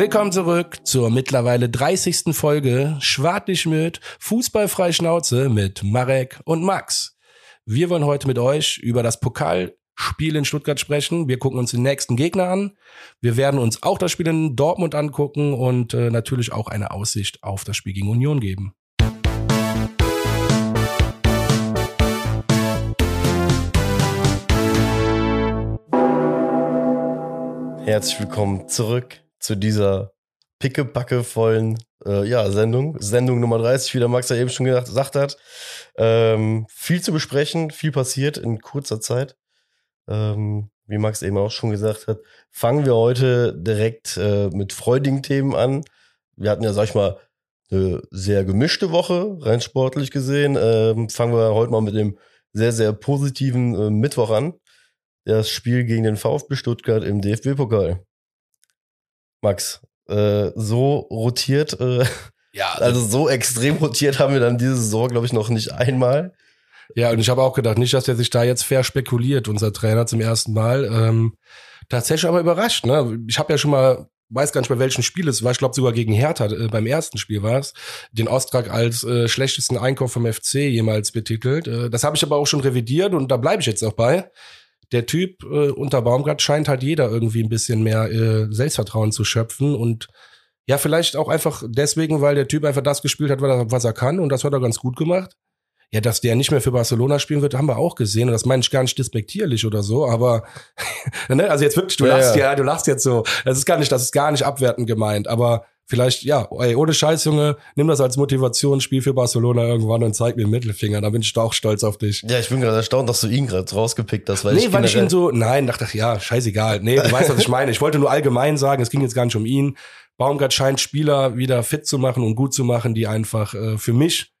Willkommen zurück zur mittlerweile 30. Folge Schwartlich mit Fußballfrei Schnauze mit Marek und Max. Wir wollen heute mit euch über das Pokalspiel in Stuttgart sprechen. Wir gucken uns den nächsten Gegner an. Wir werden uns auch das Spiel in Dortmund angucken und äh, natürlich auch eine Aussicht auf das Spiel gegen Union geben. Herzlich willkommen zurück zu dieser pickepackevollen äh, ja, Sendung. Sendung Nummer 30, wie der Max ja eben schon gesagt hat. Ähm, viel zu besprechen, viel passiert in kurzer Zeit. Ähm, wie Max eben auch schon gesagt hat, fangen wir heute direkt äh, mit freudigen Themen an. Wir hatten ja, sag ich mal, eine sehr gemischte Woche, rein sportlich gesehen. Ähm, fangen wir heute mal mit dem sehr, sehr positiven äh, Mittwoch an das Spiel gegen den VfB Stuttgart im DFB-Pokal. Max, äh, so rotiert, äh, ja, also, also so extrem rotiert haben wir dann diese Saison, glaube ich, noch nicht einmal. Ja, und ich habe auch gedacht, nicht, dass der sich da jetzt fair spekuliert, unser Trainer zum ersten Mal. Ähm, tatsächlich aber überrascht. Ne? Ich habe ja schon mal, weiß gar nicht bei welchem Spiel es war, ich glaube sogar gegen Hertha, äh, beim ersten Spiel war es, den Austrag als äh, schlechtesten Einkauf vom FC jemals betitelt. Äh, das habe ich aber auch schon revidiert und da bleibe ich jetzt auch bei der Typ äh, unter Baumgart scheint halt jeder irgendwie ein bisschen mehr äh, Selbstvertrauen zu schöpfen und ja, vielleicht auch einfach deswegen, weil der Typ einfach das gespielt hat, was er kann und das hat er ganz gut gemacht. Ja, dass der nicht mehr für Barcelona spielen wird, haben wir auch gesehen und das meine ich gar nicht despektierlich oder so, aber ne, also jetzt wirklich, du ja, lachst ja. ja, du lachst jetzt so. Das ist gar nicht, das ist gar nicht abwertend gemeint, aber Vielleicht, ja, ey, ohne Scheiß, Junge, nimm das als Motivationsspiel für Barcelona irgendwann und zeig mir den Mittelfinger. Da bin ich auch stolz auf dich. Ja, ich bin gerade erstaunt, dass du ihn gerade rausgepickt hast. Weil nee, ich weil ich ihn so, nein, dachte ich, ja, scheißegal. Nee, du weißt, was ich meine. Ich wollte nur allgemein sagen, es ging jetzt gar nicht um ihn. Baumgart scheint Spieler wieder fit zu machen und gut zu machen, die einfach äh, für mich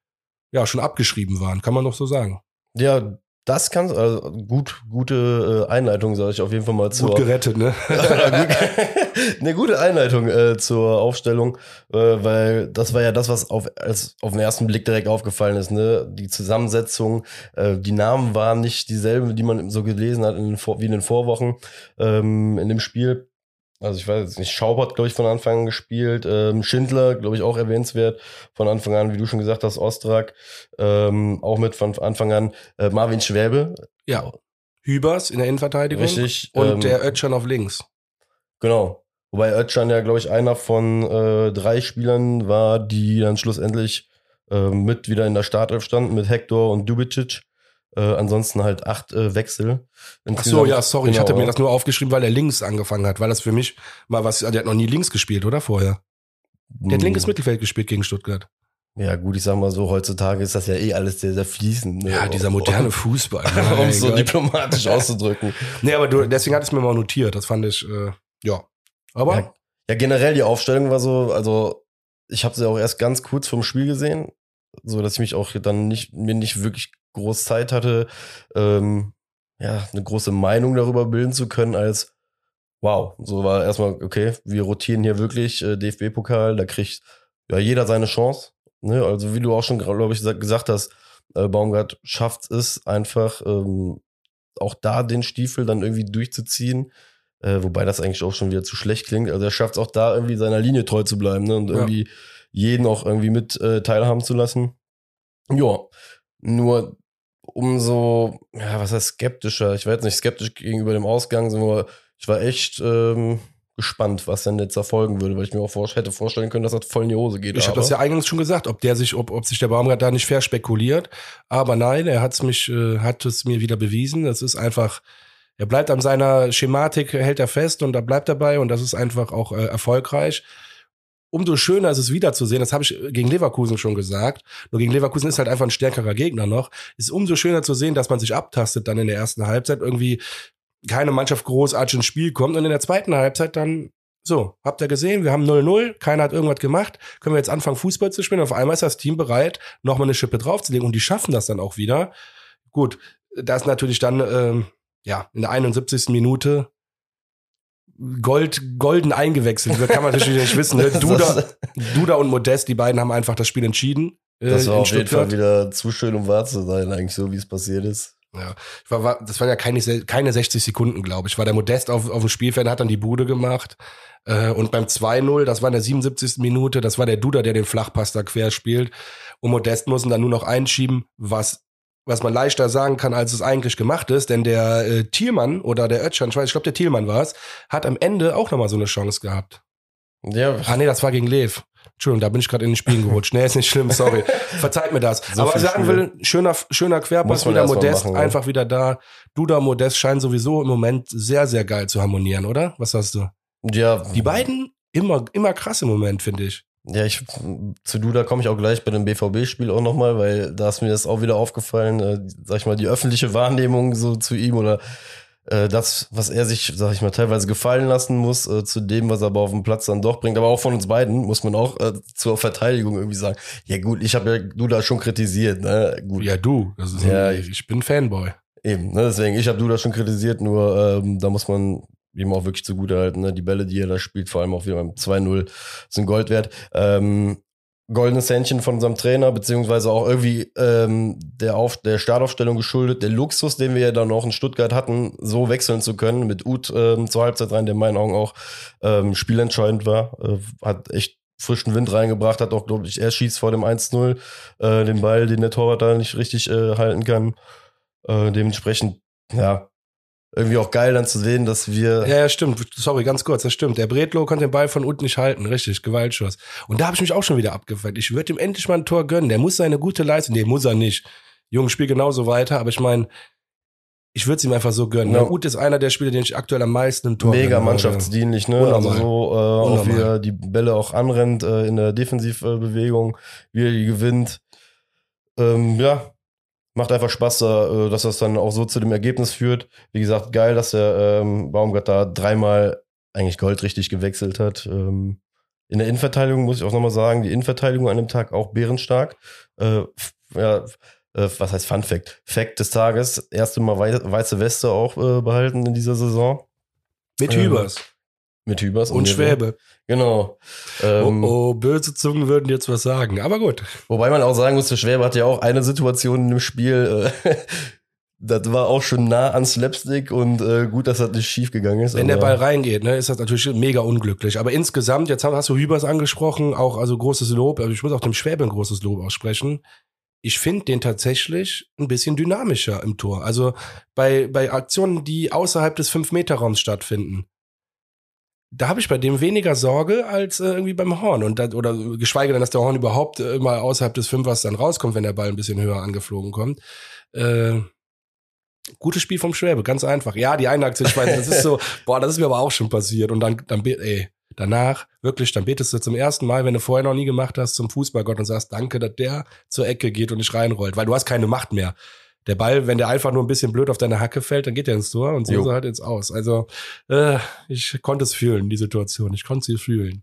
ja schon abgeschrieben waren, kann man doch so sagen. Ja, das kann also gut, gute äh, Einleitung, sage ich auf jeden Fall mal zu. Gut gerettet, ne? Eine gute Einleitung äh, zur Aufstellung, äh, weil das war ja das, was auf, als, auf den ersten Blick direkt aufgefallen ist, ne? Die Zusammensetzung, äh, die Namen waren nicht dieselben, die man so gelesen hat in den Vor wie in den Vorwochen ähm, in dem Spiel. Also ich weiß jetzt nicht, Schaub hat, glaube ich, von Anfang an gespielt. Ähm, Schindler, glaube ich, auch erwähnenswert. Von Anfang an, wie du schon gesagt hast, Ostrak. Ähm, auch mit von Anfang an äh, Marvin Schwäbe. Ja. Hübers in der Innenverteidigung. Richtig. Und ähm, der Ötschan auf links. Genau. Wobei Ötschan ja, glaube ich, einer von äh, drei Spielern war, die dann schlussendlich äh, mit wieder in der Startelf standen, mit Hector und Dubicic. Äh, ansonsten halt acht äh, Wechsel. Ach so, ja, sorry, genau. ich hatte mir das nur aufgeschrieben, weil er links angefangen hat, weil das für mich mal was, der hat noch nie links gespielt, oder vorher? Der hat hm. linkes Mittelfeld gespielt gegen Stuttgart. Ja, gut, ich sag mal so, heutzutage ist das ja eh alles sehr, sehr fließend. Ne? Ja, dieser moderne Fußball. um es so diplomatisch auszudrücken. Nee, aber du, deswegen hat es mir mal notiert. Das fand ich, äh, ja. Aber. Ja, ja, generell die Aufstellung war so, also ich habe sie auch erst ganz kurz vom Spiel gesehen, so dass ich mich auch dann nicht, mir nicht wirklich groß Zeit hatte, ähm, ja, eine große Meinung darüber bilden zu können, als wow, so war erstmal, okay, wir rotieren hier wirklich äh, DFB-Pokal, da kriegt ja jeder seine Chance. Ne? Also wie du auch schon, glaube ich, gesagt hast, äh, Baumgart schafft es einfach, ähm, auch da den Stiefel dann irgendwie durchzuziehen. Äh, wobei das eigentlich auch schon wieder zu schlecht klingt. Also er schafft es auch da irgendwie seiner Linie treu zu bleiben ne? und irgendwie ja. jeden auch irgendwie mit äh, teilhaben zu lassen. Ja, nur umso, ja, was heißt skeptischer? Ich war jetzt nicht skeptisch gegenüber dem Ausgang, sondern ich war echt ähm, gespannt, was denn jetzt erfolgen würde, weil ich mir auch vor, hätte vorstellen können, dass das voll in die Hose geht. Ich habe das ja eingangs schon gesagt, ob der sich, ob, ob sich der Baumgart da nicht fair spekuliert. Aber nein, er hat es mich, äh, hat es mir wieder bewiesen. Das ist einfach, er bleibt an seiner Schematik, hält er fest und da bleibt dabei und das ist einfach auch äh, erfolgreich umso schöner ist es wiederzusehen, das habe ich gegen Leverkusen schon gesagt, nur gegen Leverkusen ist halt einfach ein stärkerer Gegner noch, ist umso schöner zu sehen, dass man sich abtastet dann in der ersten Halbzeit, irgendwie keine Mannschaft großartig ins Spiel kommt. Und in der zweiten Halbzeit dann so, habt ihr gesehen, wir haben 0-0, keiner hat irgendwas gemacht, können wir jetzt anfangen Fußball zu spielen, auf einmal ist das Team bereit, nochmal eine Schippe draufzulegen. Und die schaffen das dann auch wieder. Gut, da ist natürlich dann, ähm, ja, in der 71. Minute Gold, golden eingewechselt wird, kann man natürlich nicht wissen. Ne? Duda, Duda und Modest, die beiden haben einfach das Spiel entschieden. Äh, das war auf jeden Fall wieder zu schön, um wahr zu sein, eigentlich so, wie es passiert ist. Ja, war, war, das waren ja keine, keine 60 Sekunden, glaube ich. War der Modest auf, auf dem Spielfeld, hat dann die Bude gemacht. Äh, und beim 2-0, das war in der 77. Minute, das war der Duda, der den Flachpass da quer spielt. Und Modest mussten dann nur noch einschieben, was was man leichter sagen kann, als es eigentlich gemacht ist, denn der äh, Thielmann oder der Ötschan, ich weiß, ich glaube der Thielmann war es, hat am Ende auch nochmal so eine Chance gehabt. Ja. Ah nee, das war gegen Lev. Entschuldigung, da bin ich gerade in den Spielen gerutscht. Nee, ist nicht schlimm, sorry. Verzeiht mir das. So Aber was ich sagen will, schöner, schöner Querpass, wieder Modest, machen, einfach wieder da. Duda Modest scheinen sowieso im Moment sehr, sehr geil zu harmonieren, oder? Was hast du? Ja. Die beiden immer, immer krass im Moment, finde ich. Ja, ich, zu Duda komme ich auch gleich bei dem BVB-Spiel auch nochmal, weil da ist mir das auch wieder aufgefallen, äh, sag ich mal, die öffentliche Wahrnehmung so zu ihm oder äh, das, was er sich, sag ich mal, teilweise gefallen lassen muss, äh, zu dem, was er aber auf dem Platz dann doch bringt. Aber auch von uns beiden muss man auch äh, zur Verteidigung irgendwie sagen, ja gut, ich habe ja Duda schon kritisiert, ne? Gut. Ja, du, das ist ja, ein, ich bin Fanboy. Eben, ne? deswegen, ich habe Duda schon kritisiert, nur ähm, da muss man ihm auch wirklich zugute halten. Ne? Die Bälle, die er da spielt, vor allem auch wieder beim 2-0, sind Gold wert. Ähm, goldenes Händchen von unserem Trainer, beziehungsweise auch irgendwie ähm, der, Auf der Startaufstellung geschuldet, der Luxus, den wir ja dann auch in Stuttgart hatten, so wechseln zu können, mit Uth ähm, zur Halbzeit rein, der in meinen Augen auch ähm, spielentscheidend war, äh, hat echt frischen Wind reingebracht, hat auch, glaube ich, er schießt vor dem 1-0 äh, den Ball, den der Torwart da nicht richtig äh, halten kann. Äh, dementsprechend, ja, irgendwie auch geil dann zu sehen, dass wir. Ja, ja, stimmt. Sorry, ganz kurz, das stimmt. Der Bredlo konnte den Ball von unten nicht halten. Richtig, Gewaltschuss. Und da habe ich mich auch schon wieder abgefällt. Ich würde ihm endlich mal ein Tor gönnen. Der muss seine gute Leistung. Nee, muss er nicht. Junge, spiel genauso weiter. Aber ich meine, ich würde es ihm einfach so gönnen. Ja. Ut ist einer der Spieler, den ich aktuell am meisten im Tor Mega mannschaftsdienlich, ne? Unnormal. Also so, äh, auch wie er die Bälle auch anrennt äh, in der Defensivbewegung, wie er die gewinnt. Ähm, ja, macht einfach Spaß, äh, dass das dann auch so zu dem Ergebnis führt. Wie gesagt, geil, dass der ähm, Baumgart da dreimal eigentlich goldrichtig gewechselt hat. Ähm, in der Innenverteidigung muss ich auch nochmal sagen, die Innenverteidigung an dem Tag auch bärenstark. Äh, ja, äh, was heißt Fun Fact? Fact des Tages, erste Mal weiße Weste auch äh, behalten in dieser Saison. Mit Hübers. Mit Hübers und, und Schwäbe. Genau. Ähm, oh, oh, böse Zungen würden jetzt was sagen, aber gut. Wobei man auch sagen muss, der Schwäbe hat ja auch eine Situation in dem Spiel, äh, das war auch schon nah an Slapstick und äh, gut, dass das nicht schief gegangen ist. Wenn der Ball reingeht, ne, ist das natürlich mega unglücklich. Aber insgesamt, jetzt hast du Hübers angesprochen, auch also großes Lob. Also ich muss auch dem Schwäbe ein großes Lob aussprechen. Ich finde den tatsächlich ein bisschen dynamischer im Tor. Also bei, bei Aktionen, die außerhalb des 5-Meter-Raums stattfinden, da habe ich bei dem weniger Sorge als äh, irgendwie beim Horn. Und da, oder geschweige denn, dass der Horn überhaupt äh, mal außerhalb des Fünfers dann rauskommt, wenn der Ball ein bisschen höher angeflogen kommt. Äh, gutes Spiel vom Schwäbe, ganz einfach. Ja, die eine Aktion, ich weiß, das ist so, boah, das ist mir aber auch schon passiert. Und dann, dann, ey, danach, wirklich, dann betest du zum ersten Mal, wenn du vorher noch nie gemacht hast, zum Fußballgott und sagst, danke, dass der zur Ecke geht und nicht reinrollt, weil du hast keine Macht mehr der Ball, wenn der einfach nur ein bisschen blöd auf deine Hacke fällt, dann geht er ins Tor und so er halt ins Aus. Also äh, ich konnte es fühlen, die Situation. Ich konnte sie fühlen.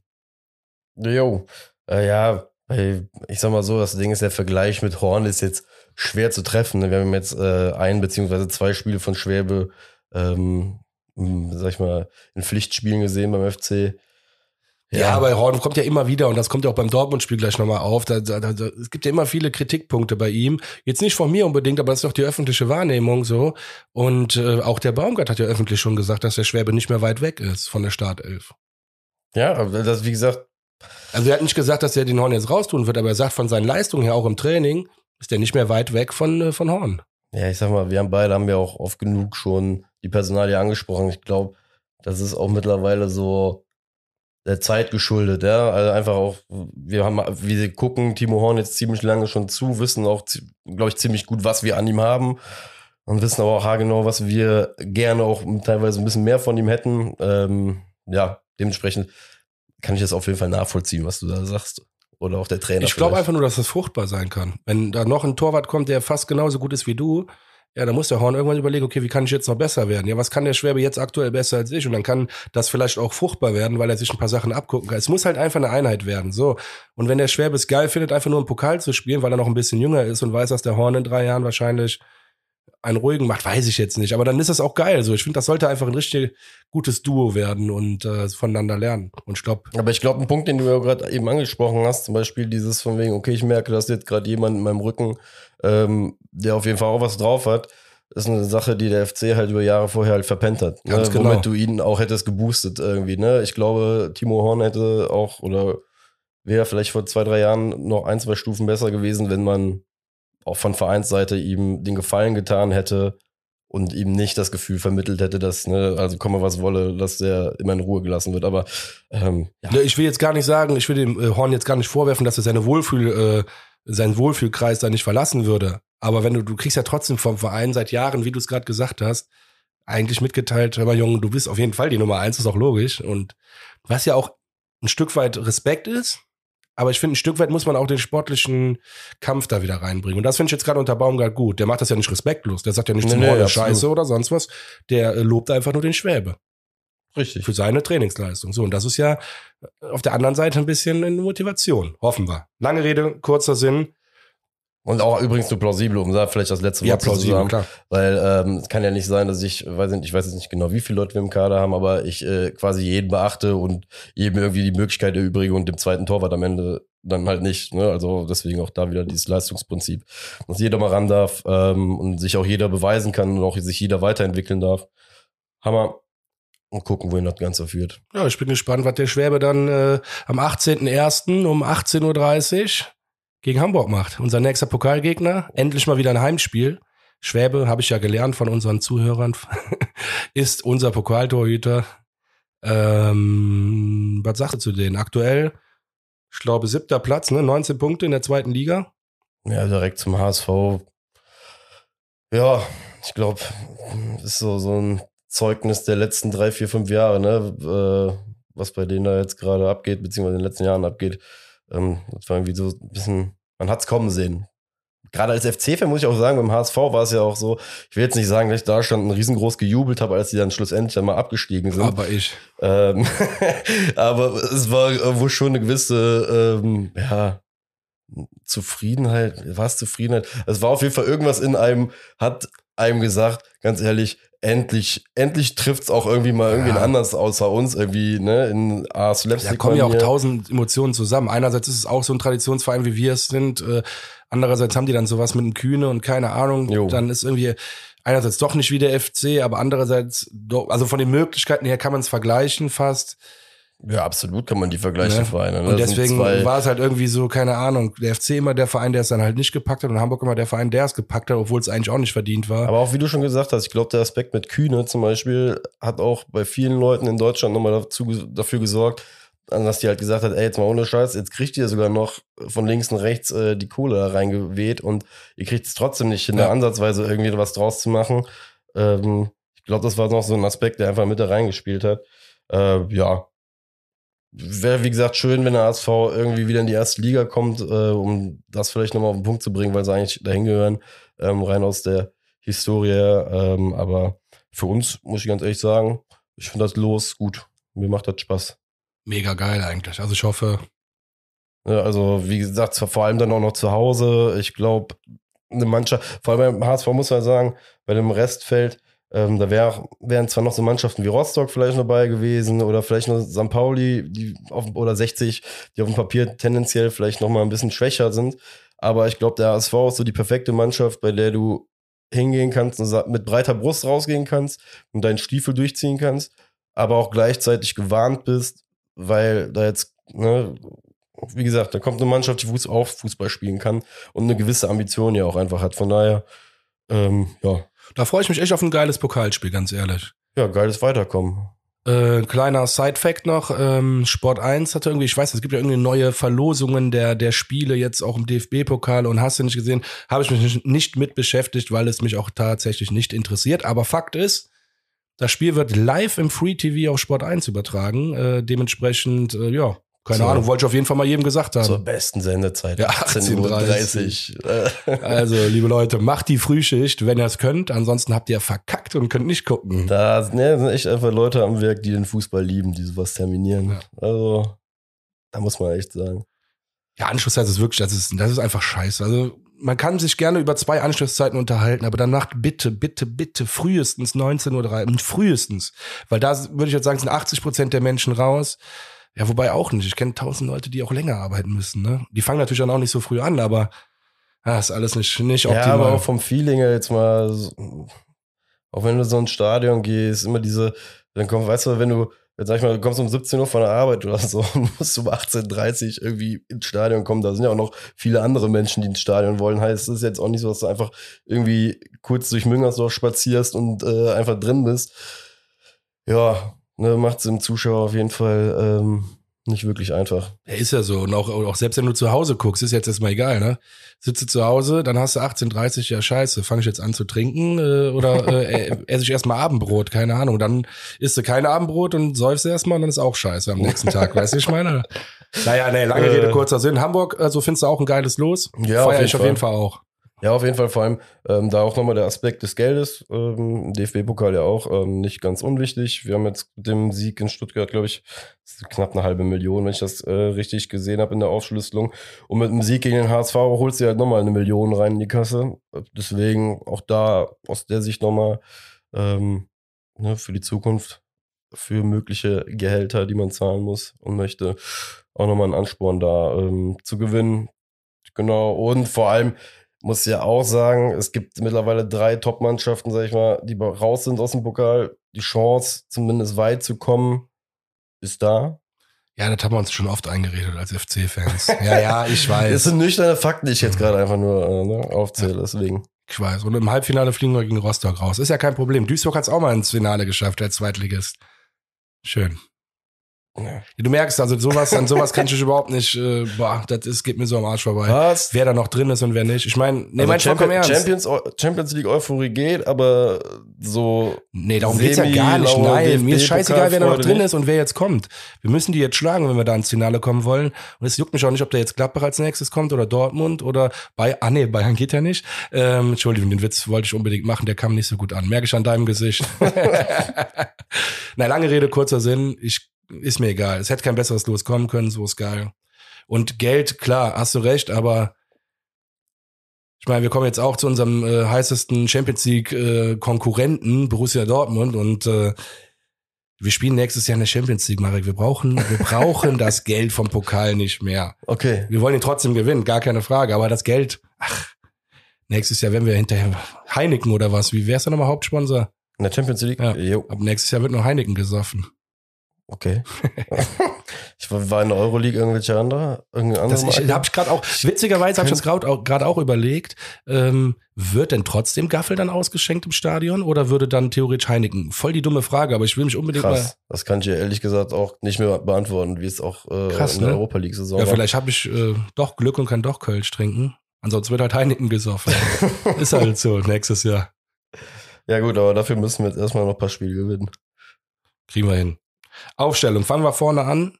Jo, äh, ja, ich sag mal so, das Ding ist, der Vergleich mit Horn ist jetzt schwer zu treffen. Ne? Wir haben jetzt äh, ein beziehungsweise zwei Spiele von Schwäbe, ähm, sag ich mal, in Pflichtspielen gesehen beim FC. Ja, ja, aber Horn kommt ja immer wieder und das kommt ja auch beim Dortmund-Spiel gleich nochmal auf. Da, da, da, es gibt ja immer viele Kritikpunkte bei ihm. Jetzt nicht von mir unbedingt, aber das ist doch die öffentliche Wahrnehmung so. Und äh, auch der Baumgart hat ja öffentlich schon gesagt, dass der Schwäbe nicht mehr weit weg ist von der Startelf. Ja, aber das, wie gesagt. Also er hat nicht gesagt, dass er den Horn jetzt raustun wird, aber er sagt von seinen Leistungen her auch im Training, ist er nicht mehr weit weg von, äh, von Horn. Ja, ich sag mal, wir haben beide haben ja auch oft genug schon die Personalie angesprochen. Ich glaube, das ist auch mittlerweile so der Zeit geschuldet, ja. Also einfach auch, wir haben, wir gucken Timo Horn jetzt ziemlich lange schon zu, wissen auch, glaube ich, ziemlich gut, was wir an ihm haben. Und wissen aber auch haargenau, was wir gerne auch teilweise ein bisschen mehr von ihm hätten. Ähm, ja, dementsprechend kann ich das auf jeden Fall nachvollziehen, was du da sagst. Oder auch der Trainer. Ich glaube einfach nur, dass das fruchtbar sein kann. Wenn da noch ein Torwart kommt, der fast genauso gut ist wie du, ja, dann muss der Horn irgendwann überlegen, okay, wie kann ich jetzt noch besser werden? Ja, was kann der Schwäbe jetzt aktuell besser als ich? Und dann kann das vielleicht auch fruchtbar werden, weil er sich ein paar Sachen abgucken kann. Es muss halt einfach eine Einheit werden, so. Und wenn der Schwäbe es geil findet, einfach nur im Pokal zu spielen, weil er noch ein bisschen jünger ist und weiß, dass der Horn in drei Jahren wahrscheinlich einen ruhigen macht, weiß ich jetzt nicht. Aber dann ist das auch geil. So, ich finde, das sollte einfach ein richtig gutes Duo werden und äh, voneinander lernen. Und stopp. Aber ich glaube, ein Punkt, den du ja gerade eben angesprochen hast, zum Beispiel dieses von wegen, okay, ich merke, dass jetzt gerade jemand in meinem Rücken, ähm, der auf jeden Fall auch was drauf hat. ist eine Sache, die der FC halt über Jahre vorher halt verpennt hat. Ne? Ganz genau. Womit du ihn auch hättest geboostet irgendwie. Ne? Ich glaube, Timo Horn hätte auch oder wäre vielleicht vor zwei, drei Jahren noch ein, zwei Stufen besser gewesen, wenn man auch von Vereinsseite ihm den Gefallen getan hätte und ihm nicht das Gefühl vermittelt hätte, dass, ne, also komme was wolle, dass der immer in Ruhe gelassen wird. Aber ähm, ja. Ja, Ich will jetzt gar nicht sagen, ich will dem äh, Horn jetzt gar nicht vorwerfen, dass er seine Wohlfühl, äh, seinen Wohlfühlkreis da nicht verlassen würde. Aber wenn du, du kriegst ja trotzdem vom Verein seit Jahren, wie du es gerade gesagt hast, eigentlich mitgeteilt, hör mal Junge, du bist auf jeden Fall die Nummer eins, ist auch logisch. Und was ja auch ein Stück weit Respekt ist, aber ich finde, ein Stück weit muss man auch den sportlichen Kampf da wieder reinbringen. Und das finde ich jetzt gerade unter Baumgart gut. Der macht das ja nicht respektlos. Der sagt ja nicht Nee, zum nee. Scheiße oder sonst was. Der äh, lobt einfach nur den Schwäbe richtig. für seine Trainingsleistung. So, und das ist ja auf der anderen Seite ein bisschen eine Motivation. Hoffen wir. Lange Rede, kurzer Sinn. Und auch übrigens nur plausibel, um da vielleicht das letzte Wort zu sagen. klar. Weil ähm, es kann ja nicht sein, dass ich, weiß nicht, ich weiß jetzt nicht genau, wie viele Leute wir im Kader haben, aber ich äh, quasi jeden beachte und jedem irgendwie die Möglichkeit erübrige und dem zweiten Torwart am Ende dann halt nicht. Ne? Also deswegen auch da wieder dieses Leistungsprinzip, dass jeder mal ran darf ähm, und sich auch jeder beweisen kann und auch sich jeder weiterentwickeln darf. Hammer. Und gucken, wohin das Ganze führt. Ja, ich bin gespannt, was der Schwäbe dann äh, am 18.01. um 18.30 Uhr gegen Hamburg macht. Unser nächster Pokalgegner. Endlich mal wieder ein Heimspiel. Schwäbe, habe ich ja gelernt von unseren Zuhörern, ist unser Pokaltorhüter. Ähm, was sagst du zu denen? Aktuell, ich glaube, siebter Platz, ne? 19 Punkte in der zweiten Liga. Ja, direkt zum HSV. Ja, ich glaube, ist so, so ein Zeugnis der letzten drei, vier, fünf Jahre, ne? Äh, was bei denen da jetzt gerade abgeht, beziehungsweise in den letzten Jahren abgeht. Ähm, das war irgendwie so ein bisschen, man hat's kommen sehen. Gerade als FC-Fan muss ich auch sagen, beim HSV war es ja auch so, ich will jetzt nicht sagen, dass ich da stand und riesengroß gejubelt habe, als die dann schlussendlich dann mal abgestiegen sind. Aber ich. Ähm, aber es war wohl schon eine gewisse, ähm, ja, Zufriedenheit, war es Zufriedenheit? Es war auf jeden Fall irgendwas in einem, hat einem gesagt, ganz ehrlich, endlich, endlich trifft's auch irgendwie mal irgendwen Ja. anders außer uns, irgendwie, ne, in A, Da Slapstick. kommen ja auch tausend Emotionen zusammen. Einerseits ist es auch so ein Traditionsverein, wie wir es sind. Äh, andererseits haben die dann sowas mit dem Kühne und keine Ahnung. Jo. Dann ist irgendwie einerseits doch nicht wie der FC, aber andererseits doch, also von den Möglichkeiten her kann man es vergleichen fast. Ja, absolut kann man die vergleichen, Ne? Vereine. Ne? Und deswegen war es halt irgendwie so, keine Ahnung, der FC immer der Verein, der es dann halt nicht gepackt hat und Hamburg immer der Verein, der es gepackt hat, obwohl es eigentlich auch nicht verdient war. Aber auch wie du schon gesagt hast, ich glaube, der Aspekt mit Kühne zum Beispiel hat auch bei vielen Leuten in Deutschland nochmal dazu, dafür gesorgt, dass die halt gesagt hat, ey, jetzt mal ohne Scheiß, jetzt kriegt ihr sogar noch von links und rechts äh, die Kohle da reingeweht und ihr kriegt es trotzdem nicht hin, Ja. ansatzweise irgendwie was draus zu machen. Ähm, ich glaube, das war noch so ein Aspekt, der einfach mit da reingespielt hat. Äh, ja. Wäre, wie gesagt, schön, wenn der ASV irgendwie wieder in die erste Liga kommt, äh, um das vielleicht nochmal auf den Punkt zu bringen, weil sie eigentlich dahin gehören, ähm, rein aus der Historie. Ähm, aber für uns, muss ich ganz ehrlich sagen, ich finde das los gut. Mir macht das Spaß. Mega geil eigentlich. Also ich hoffe, Ja, also, wie gesagt, vor allem dann auch noch zu Hause. Ich glaube, eine Mannschaft, vor allem beim HSV muss man sagen, bei dem Restfeld, ähm, da wär, wären zwar noch so Mannschaften wie Rostock vielleicht dabei gewesen oder vielleicht noch St. Pauli die auf, oder 60, die auf dem Papier tendenziell vielleicht noch mal ein bisschen schwächer sind. Aber ich glaube, der HSV ist so die perfekte Mannschaft, bei der du hingehen kannst und mit breiter Brust rausgehen kannst und deinen Stiefel durchziehen kannst, aber auch gleichzeitig gewarnt bist, weil da jetzt, ne, wie gesagt, da kommt eine Mannschaft, die auch Fußball spielen kann und eine gewisse Ambition ja auch einfach hat. Von daher, ähm, ja, da freue ich mich echt auf ein geiles Pokalspiel, ganz ehrlich. ja, geiles Weiterkommen. Äh, kleiner Side-Fact noch, ähm, Sport 1 hatte irgendwie, ich weiß, es gibt ja irgendwie neue Verlosungen der, der Spiele jetzt auch im DFB-Pokal und hast du nicht gesehen, habe ich mich nicht, nicht mit beschäftigt, weil es mich auch tatsächlich nicht interessiert. Aber Fakt ist, das Spiel wird live im Free TV auf Sport 1 übertragen. Äh, dementsprechend, äh, ja, keine So. Ahnung, wollte ich auf jeden Fall mal jedem gesagt haben. Zur besten Sendezeit. Ja, 18.30 Uhr. Also, liebe Leute, macht die Frühschicht, wenn ihr es könnt. Ansonsten habt ihr verkackt und könnt nicht gucken. Da ne, sind echt einfach Leute am Werk, die den Fußball lieben, die sowas terminieren. Ja. Also, da muss man echt sagen. Ja, Anschlusszeit ist wirklich, das ist, das ist einfach scheiße. Also, man kann sich gerne über zwei Anschlusszeiten unterhalten, aber danach bitte, bitte, bitte frühestens 19.03 Uhr, frühestens. Weil da würde ich jetzt sagen, sind 80 Prozent der Menschen raus. Ja, wobei auch nicht. Ich kenne tausend Leute, die auch länger arbeiten müssen. Ne? Die fangen natürlich dann auch nicht so früh an, aber Ah, ist alles nicht, nicht Ja, optimal. aber auch vom Feeling her jetzt mal, so, auch wenn du so ins Stadion gehst, immer diese, dann kommt, weißt du, wenn du, jetzt sag ich mal, du kommst um 17 Uhr von der Arbeit oder so, und musst um 18.30 Uhr irgendwie ins Stadion kommen, da sind ja auch noch viele andere Menschen, die ins Stadion wollen. Heißt, es ist jetzt auch nicht so, dass du einfach irgendwie kurz durch Müngersdorf spazierst und äh, einfach drin bist. Ja, ne, macht es dem Zuschauer auf jeden Fall ähm, nicht wirklich einfach. Ja, ist ja so. Und auch, auch selbst wenn du zu Hause guckst, ist jetzt erstmal egal, ne? Sitze zu Hause, dann hast du 18.30 ja scheiße, fange ich jetzt an zu trinken äh, oder äh, äh, esse ich erstmal Abendbrot, keine Ahnung. Dann isst du kein Abendbrot und säufst erstmal und dann ist auch scheiße am nächsten Tag, weißt du, ich meine? Naja, nee, lange Äh. Rede, kurzer Sinn. Hamburg, also findest du auch ein geiles Los? Ja, auf Feier jeden ich auf jeden Fall auch. Ja, auf jeden Fall vor allem ähm, da auch nochmal der Aspekt des Geldes. Ähm, DFB-Pokal ja auch ähm, nicht ganz unwichtig. Wir haben jetzt mit dem Sieg in Stuttgart, glaube ich, knapp eine halbe Million, wenn ich das äh, richtig gesehen habe in der Aufschlüsselung. Und mit dem Sieg gegen den HSV holst du halt nochmal eine Million rein in die Kasse. Deswegen auch da aus der Sicht nochmal ähm, ne, für die Zukunft, für mögliche Gehälter, die man zahlen muss und möchte, auch nochmal einen Ansporn da ähm, zu gewinnen. Genau. Und vor allem muss ja auch sagen, es gibt mittlerweile drei Top-Mannschaften, sag ich mal, die raus sind aus dem Pokal. Die Chance, zumindest weit zu kommen, ist da. Ja, das haben wir uns schon oft eingeredet als FC-Fans. Ja, ja, ich weiß. Das sind nüchterne Fakten, die ich jetzt gerade einfach nur äh, ne, aufzähle, deswegen. Ich weiß. Und im Halbfinale fliegen wir gegen Rostock raus. Ist ja kein Problem. Duisburg hat es auch mal ins Finale geschafft, der Zweitligist. Schön. Ja. Du merkst, also sowas, an sowas kann ich überhaupt nicht, äh, boah, das ist, geht mir so am Arsch vorbei. Was? Wer da noch drin ist und wer nicht. Ich meine, nee, Also mein Champions, ernst. Champions, Champions League Euphorie geht, aber so Nee, darum geht's ja Semi, gar nicht. Nein, mir ist scheißegal, wer da noch drin ist und wer jetzt kommt. Wir müssen die jetzt schlagen, wenn wir da ins Finale kommen wollen. Und es juckt mich auch nicht, ob da jetzt Gladbach als nächstes kommt oder Dortmund oder bei, ah nee, Bayern geht ja nicht. Ähm, Entschuldigung, den Witz wollte ich unbedingt machen, der kam nicht so gut an. Merke ich an deinem Gesicht. Na, lange Rede, kurzer Sinn. Ich, ist mir egal. Es hätte kein besseres Los kommen können, so ist geil. Und Geld, klar, hast du recht, aber ich meine, wir kommen jetzt auch zu unserem äh, heißesten Champions League äh, Konkurrenten, Borussia Dortmund, und äh, wir spielen nächstes Jahr in der Champions League, Marek. Wir brauchen, wir brauchen das Geld vom Pokal nicht mehr. Okay. Wir wollen ihn trotzdem gewinnen, gar keine Frage. Aber das Geld, ach, nächstes Jahr, wenn wir hinterher Heineken oder was, wie wär's denn nochmal Hauptsponsor? In der Champions League? Ja. Jo, Ab nächstes Jahr wird nur Heineken gesoffen. Okay. ich war in der Euroleague irgendwelche andere? Irgendeine andere Das ich, Marke? hab ich gerade auch, witzigerweise habe ich das gerade auch, auch überlegt, ähm, wird denn trotzdem Gaffel dann ausgeschenkt im Stadion oder würde dann theoretisch Heineken? Voll die dumme Frage, aber ich will mich unbedingt Krass. Das kann ich ehrlich gesagt auch nicht mehr beantworten, wie es auch äh, Krass, in der ne? Europa League-Saison mal. Ja, war. vielleicht habe ich äh, doch Glück und kann doch Kölsch trinken. Ansonsten wird halt Heineken gesoffen. Ist halt so, nächstes Jahr. Ja, gut, aber dafür müssen wir jetzt erstmal noch ein paar Spiele gewinnen. Kriegen wir hin. Aufstellung, fangen wir vorne an.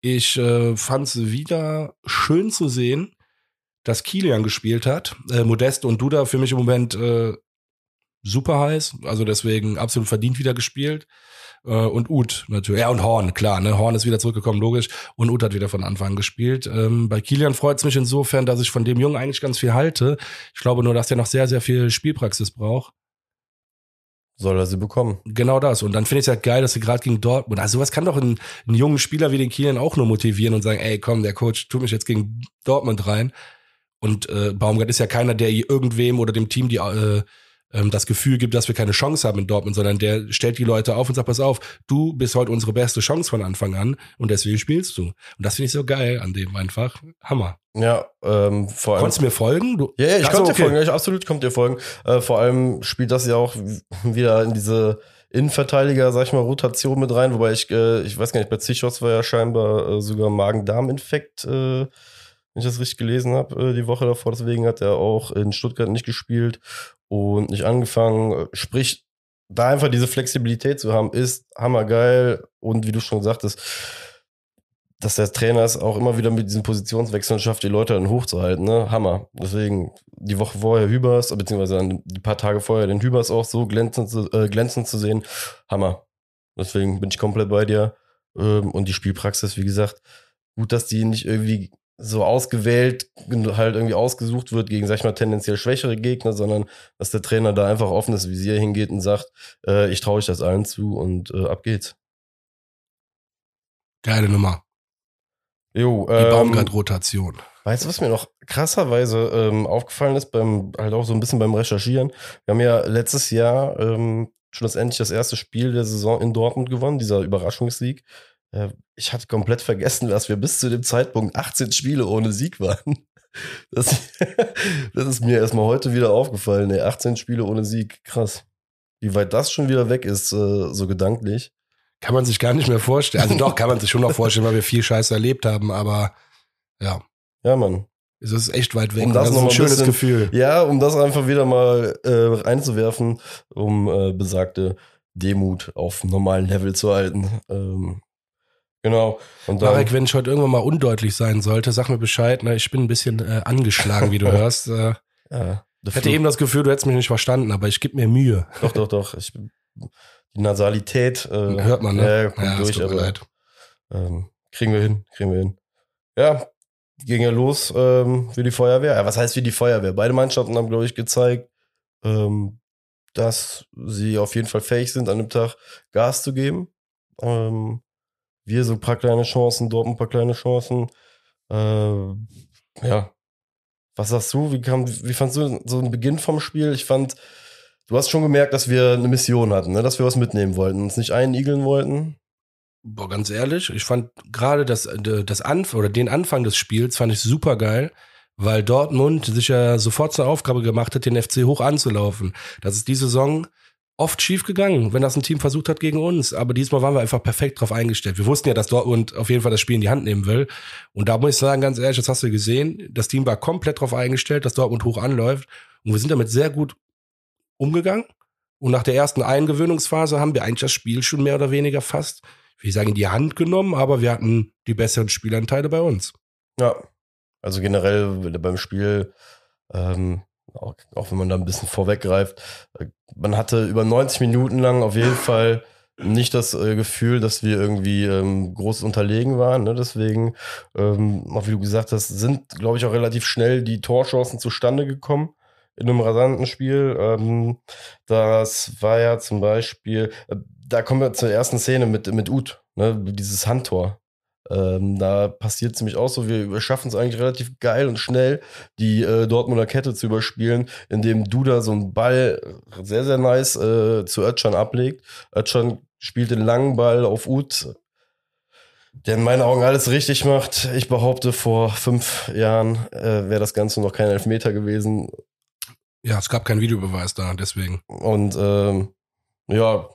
Ich äh, fand es wieder schön zu sehen, dass Kilian gespielt hat. Äh, Modest und Duda für mich im Moment äh, super heiß. Also deswegen absolut verdient wieder gespielt. Äh, und Uth natürlich. Ja, und Horn, klar. Ne? Horn ist wieder zurückgekommen, logisch. Und Uth hat wieder von Anfang an gespielt. Ähm, bei Kilian freut es mich insofern, dass ich von dem Jungen eigentlich ganz viel halte. Ich glaube nur, dass der noch sehr, sehr viel Spielpraxis braucht. Soll er sie bekommen? Genau das. Und dann finde ich es halt geil, dass sie gerade gegen Dortmund, also sowas kann doch einen, einen jungen Spieler wie den Kilian auch nur motivieren und sagen, ey, komm, der Coach tut mich jetzt gegen Dortmund rein. Und äh, Baumgart ist ja keiner, der irgendwem oder dem Team die äh, ähm, das Gefühl gibt, dass wir keine Chance haben in Dortmund, sondern der stellt die Leute auf und sagt, pass auf, du bist heute unsere beste Chance von Anfang an und deswegen spielst du. Und das finde ich so geil an dem einfach. Hammer. Ja, ähm, vor allem. Konntest du mir folgen? Du, Ja, ja, ich konnte dir okay. folgen, ja, ich, absolut konnte dir folgen. Äh, vor allem spielt das ja auch wieder in diese Innenverteidiger, sag ich mal, Rotation mit rein, wobei ich, äh, ich weiß gar nicht, bei Zichos war ja scheinbar äh, sogar Magen-Darm-Infekt, äh, wenn ich das richtig gelesen habe, äh, die Woche davor. Deswegen hat er auch in Stuttgart nicht gespielt und nicht angefangen. Sprich, da einfach diese Flexibilität zu haben, ist hammergeil. Und wie du schon sagtest, dass der Trainer es auch immer wieder mit diesen Positionswechseln schafft, die Leute dann hochzuhalten, ne? Hammer. Deswegen die Woche vorher Hübers, beziehungsweise die paar Tage vorher den Hübers auch so glänzend zu, äh, glänzend zu sehen, Hammer. Deswegen bin ich komplett bei dir. Ähm, und die Spielpraxis, wie gesagt, gut, dass die nicht irgendwie so ausgewählt, halt irgendwie ausgesucht wird gegen, sag ich mal, tendenziell schwächere Gegner, sondern dass der Trainer da einfach offenes Visier hingeht und sagt, äh, ich traue euch das allen zu und äh, ab geht's. Geile Nummer. Jo, Die ähm, Baumgart-Rotation. Weißt du, was mir noch krasserweise ähm, aufgefallen ist, beim, halt auch so ein bisschen beim Recherchieren? Wir haben ja letztes Jahr ähm, schlussendlich das erste Spiel der Saison in Dortmund gewonnen, dieser Überraschungssieg. Äh, ich hatte komplett vergessen, dass wir bis zu dem Zeitpunkt 18 Spiele ohne Sieg waren. Das, das ist mir erstmal heute wieder aufgefallen. Ey, 18 Spiele ohne Sieg, krass. Wie weit das schon wieder weg ist, äh, so gedanklich. Kann man sich gar nicht mehr vorstellen. Also doch, kann man sich schon noch vorstellen, weil wir viel Scheiße erlebt haben, aber ja. Ja, Mann. Es ist echt weit weg. Um das, das ist noch ein schönes bisschen- Gefühl. Ja, um das einfach wieder mal äh, einzuwerfen, um äh, besagte Demut auf normalen Level zu halten. Ähm, genau. Und dann, Marek, wenn ich heute irgendwann mal undeutlich sein sollte, sag mir Bescheid. Ne? Ich bin ein bisschen äh, angeschlagen, wie du hörst. Äh, ja, ich hatte eben das Gefühl, du hättest mich nicht verstanden, aber ich gebe mir Mühe. Doch, doch, doch. Ich, die Nasalität äh, Hört man, ne? Ja, kommt es durch, tut mir aber leid. ähm, kriegen wir hin, kriegen wir hin. Ja, ging ja los ähm, wie die Feuerwehr. Ja, was heißt wie die Feuerwehr? Beide Mannschaften haben, glaube ich, gezeigt, ähm, dass sie auf jeden Fall fähig sind, an dem Tag Gas zu geben. Ähm, wir so ein paar kleine Chancen, Dortmund ein paar kleine Chancen. Äh, ja. Was sagst du? Wie, kam, wie fandst du so einen Beginn vom Spiel? Ich fand, du hast schon gemerkt, dass wir eine Mission hatten, ne? dass wir was mitnehmen wollten, uns nicht einigeln wollten. Boah, ganz ehrlich, ich fand gerade das, äh, das Anf oder den Anfang des Spiels fand ich super geil, weil Dortmund sich ja sofort zur Aufgabe gemacht hat, den FC hoch anzulaufen. Das ist die Saison oft schief gegangen, wenn das ein Team versucht hat gegen uns. Aber diesmal waren wir einfach perfekt drauf eingestellt. Wir wussten ja, dass Dortmund auf jeden Fall das Spiel in die Hand nehmen will. Und da muss ich sagen, ganz ehrlich, das hast du gesehen. Das Team war komplett darauf eingestellt, dass Dortmund hoch anläuft. Und wir sind damit sehr gut umgegangen. Und nach der ersten Eingewöhnungsphase haben wir eigentlich das Spiel schon mehr oder weniger fast, wie ich sagen, in die Hand genommen, aber wir hatten die besseren Spielanteile bei uns. Ja, also generell beim Spiel, ähm, auch, auch wenn man da ein bisschen vorweggreift, äh, man hatte über 90 Minuten lang auf jeden Fall nicht das äh, Gefühl, dass wir irgendwie ähm, groß unterlegen waren. Ne? Deswegen, ähm, auch wie du gesagt hast, sind, glaube ich, auch relativ schnell die Torchancen zustande gekommen in einem rasanten Spiel. Ähm, das war ja zum Beispiel, äh, da kommen wir zur ersten Szene mit, mit Uth, ne? dieses Handtor. Ähm, da passiert ziemlich auch so, wir, schaffen es eigentlich relativ geil und schnell, die äh, Dortmunder Kette zu überspielen, indem Duda so einen Ball sehr, sehr nice äh, zu Özcan ablegt. Özcan spielt den langen Ball auf Uth, der in meinen Augen alles richtig macht. Ich behaupte, vor fünf Jahren äh, wäre das Ganze noch kein Elfmeter gewesen. Ja, es gab keinen Videobeweis da, deswegen. Und ähm, ja,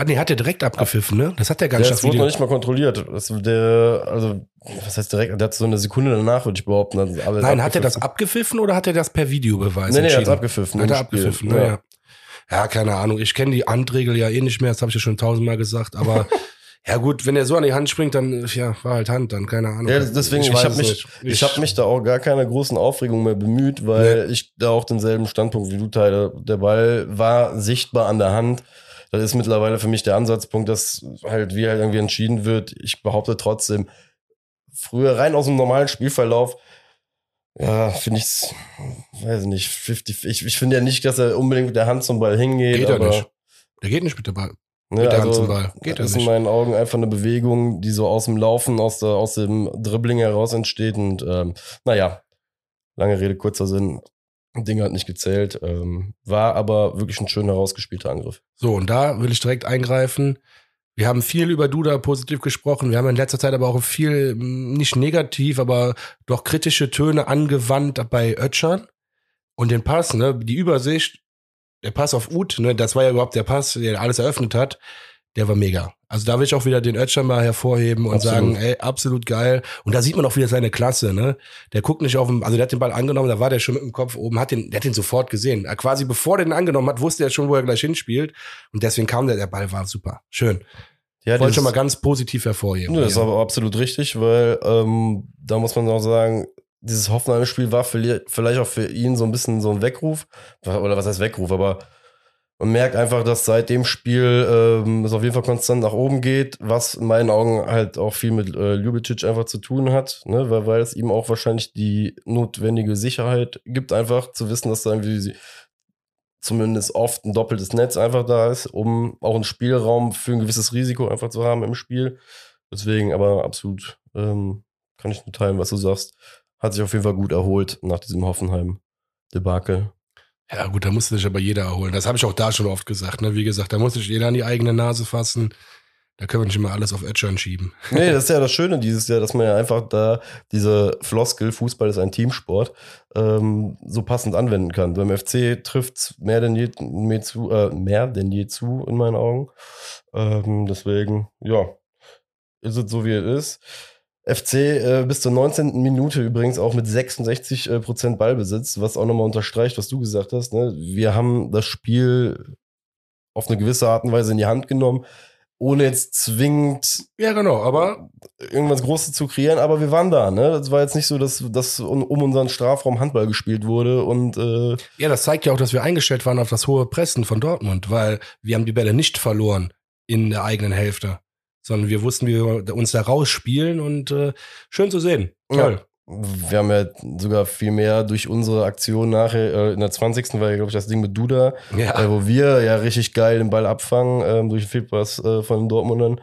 Ah, nee, hat er direkt abgepfiffen, ne? Das hat er gar nicht das wurde noch nicht mal kontrolliert. Das, der, also, was heißt direkt? Der hat so eine Sekunde danach, würde ich behaupten. Nein, hat er das abgepfiffen. oder hat er das per Videobeweis Nee, nee, er hat entschieden? abgepfiffen. Hat er abgepfiffen, ne? Ja. keine Ahnung. Ich kenne die Handregel ja eh nicht mehr, das habe ich ja schon tausendmal gesagt, aber ja gut, wenn er so an die Hand springt, dann ja, war halt Hand, dann keine Ahnung. Ja, deswegen, ich, weiß habe mich, nicht. ich, habe mich da auch gar keiner großen Aufregung mehr bemüht, weil ich da auch denselben Standpunkt wie du teile. Der Ball war sichtbar an der Hand. Das ist mittlerweile für mich der Ansatzpunkt, dass halt wie halt irgendwie entschieden wird. Ich behaupte trotzdem, früher rein aus dem normalen Spielverlauf, ja, finde ich's, weiß nicht, 50, ich, ich finde ja nicht, dass er unbedingt mit der Hand zum Ball hingeht. Geht er nicht. Der geht nicht mit der Ball. Ne, Mit der Hand also, zum Ball. Geht das ist in nicht. meinen Augen einfach eine Bewegung, die so aus dem Laufen, aus, der, aus dem Dribbling heraus entsteht. Und ähm, naja, lange Rede, kurzer Sinn. Ding hat nicht gezählt. Ähm, war aber wirklich ein schön herausgespielter Angriff. So, und da will ich direkt eingreifen. Wir haben viel über Duda positiv gesprochen. Wir haben in letzter Zeit aber auch viel, mh, nicht negativ, aber doch kritische Töne angewandt bei Ötschern. Und den Pass, ne, die Übersicht, der Pass auf Uth, ne, das war ja überhaupt der Pass, der alles eröffnet hat, der war mega. Also da will ich auch wieder den Ötschern mal hervorheben und Absolut. sagen, ey, absolut geil. Und da sieht man auch wieder seine Klasse, ne? Der guckt nicht auf den, also der hat den Ball angenommen, da war der schon mit dem Kopf oben, hat den, der hat den sofort gesehen. Quasi bevor der den angenommen hat, wusste er schon, wo er gleich hinspielt. Und deswegen kam der, der Ball war super. Schön. Ja, Wollte schon mal ganz positiv hervorheben. Nö, das ist aber absolut richtig, weil ähm, da muss man auch sagen, dieses Hoffenheim-Spiel war vielleicht auch für ihn so ein bisschen so ein Weckruf. Oder was heißt Weckruf, aber man merkt einfach, dass seit dem Spiel ähm, es auf jeden Fall konstant nach oben geht, was in meinen Augen halt auch viel mit äh, Ljubicic einfach zu tun hat, ne? weil, weil es ihm auch wahrscheinlich die notwendige Sicherheit gibt, einfach zu wissen, dass da irgendwie zumindest oft ein doppeltes Netz einfach da ist, um auch einen Spielraum für ein gewisses Risiko einfach zu haben im Spiel. Deswegen aber absolut ähm, kann ich nur teilen, was du sagst. hat sich auf jeden Fall gut erholt nach diesem Hoffenheim-Debakel. Ja, gut, da musste sich aber jeder erholen. Das habe ich auch da schon oft gesagt. Ne? Wie gesagt, da muss sich jeder an die eigene Nase fassen. Da können wir nicht immer alles auf Edgern schieben. Nee, das ist ja das Schöne dieses Jahr, dass man ja einfach da diese Floskel, Fußball ist ein Teamsport, ähm, so passend anwenden kann. Beim FC trifft mehr mehr äh, mehr denn je zu in meinen Augen. Ähm, deswegen, ja, ist es so, wie es ist. FC äh, bis zur 19. Minute übrigens auch mit 66 äh, Prozent Ballbesitz, was auch nochmal unterstreicht, was du gesagt hast. Ne? Wir haben das Spiel auf eine gewisse Art und Weise in die Hand genommen ohne jetzt zwingend ja genau, aber irgendwas Großes zu kreieren, aber wir waren da, ne? Das war jetzt nicht so, dass, dass um unseren Strafraum Handball gespielt wurde und äh ja, das zeigt ja auch, dass wir eingestellt waren auf das hohe Pressen von Dortmund, weil wir haben die Bälle nicht verloren in der eigenen Hälfte, sondern wir wussten, wie wir uns da rausspielen und äh, schön zu sehen. Toll. Ja wir haben ja sogar viel mehr durch unsere Aktion nachher, äh, in der 20. war ja, glaube ich, das Ding mit Duda, ja. äh, wo wir ja richtig geil den Ball abfangen ähm, durch Fehlpass äh, von den Dortmundern.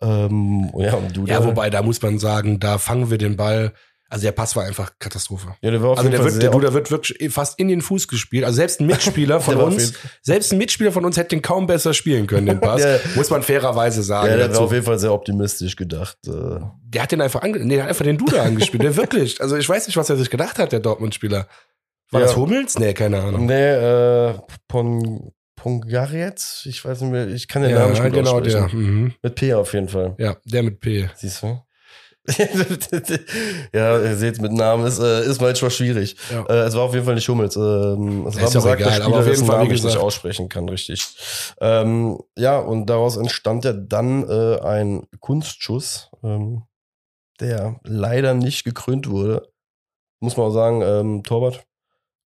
Ähm, ja, Duda. ja, wobei, da muss man sagen, da fangen wir den Ball also der Pass war einfach Katastrophe. Ja, der war auf also der, wird, der, der wird wirklich fast in den Fuß gespielt. Also selbst ein Mitspieler von uns, selbst ein Mitspieler von uns hätte den kaum besser spielen können, den Pass. ja. Muss man fairerweise sagen. Ja, der war auf jeden Fall sehr optimistisch gedacht. Äh. Der hat den einfach ange nee, der hat einfach den Duda angespielt. Der wirklich. Also ich weiß nicht, was er sich gedacht hat, der Dortmund-Spieler. War ja. das Hummels? Nee, keine Ahnung. Nee, äh, Pon Pongarets? Ich weiß nicht mehr, ich kann den ja, Namen nicht genau der. Mhm. Mit P auf jeden Fall. Ja, der mit P. Siehst du? ja, ihr seht, mit Namen ist, äh, ist manchmal schwierig. Ja. Äh, es war auf jeden Fall nicht Hummels. Ähm, es war besagter egal, Spieler, aber auf jeden Fall, Namen ich nicht aussprechen kann, richtig. Ähm, ja, und daraus entstand ja dann äh, ein Kunstschuss, ähm, der leider nicht gekrönt wurde. Muss man auch sagen, ähm, Torwart,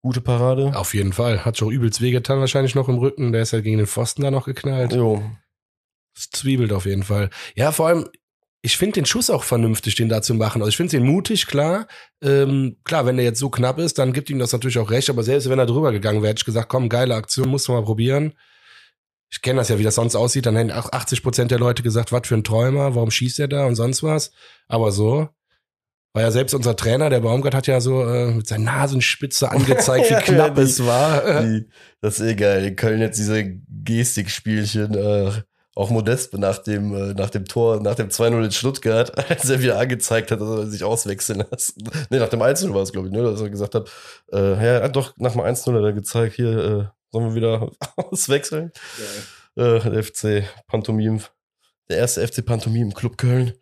gute Parade. Auf jeden Fall. Hat schon übelst wehgetan, wahrscheinlich noch im Rücken. Der ist ja gegen den Pfosten da noch geknallt. Jo. Es zwiebelt auf jeden Fall. Ja, vor allem, ich finde den Schuss auch vernünftig, den da zu machen. Also ich finde den mutig, klar. Ähm, klar, wenn der jetzt so knapp ist, dann gibt ihm das natürlich auch recht. Aber selbst wenn er drüber gegangen wäre, hätte ich gesagt, komm, geile Aktion, musst du mal probieren. Ich kenne das ja, wie das sonst aussieht. Dann hätten auch 80 Prozent der Leute gesagt, was für ein Träumer, warum schießt er da und sonst was. Aber so, war ja selbst unser Trainer, der Baumgart, hat ja so äh, mit seiner Nasenspitze angezeigt, wie knapp die, es war. Die, das ist eh geil. In Köln jetzt diese Gestikspielchen. Äh, auch Modest nach dem, äh, nach dem Tor, nach dem 2-0 in Stuttgart, als er wieder angezeigt hat, dass er sich auswechseln lässt. nee, nach dem 1-0 war es, glaube ich, ne, dass er gesagt hat, äh, ja, doch, nach dem 1-0 hat er gezeigt, hier, äh, sollen wir wieder auswechseln? Ja. Äh, der FC Pantomim, der erste FC Pantomim Club Köln.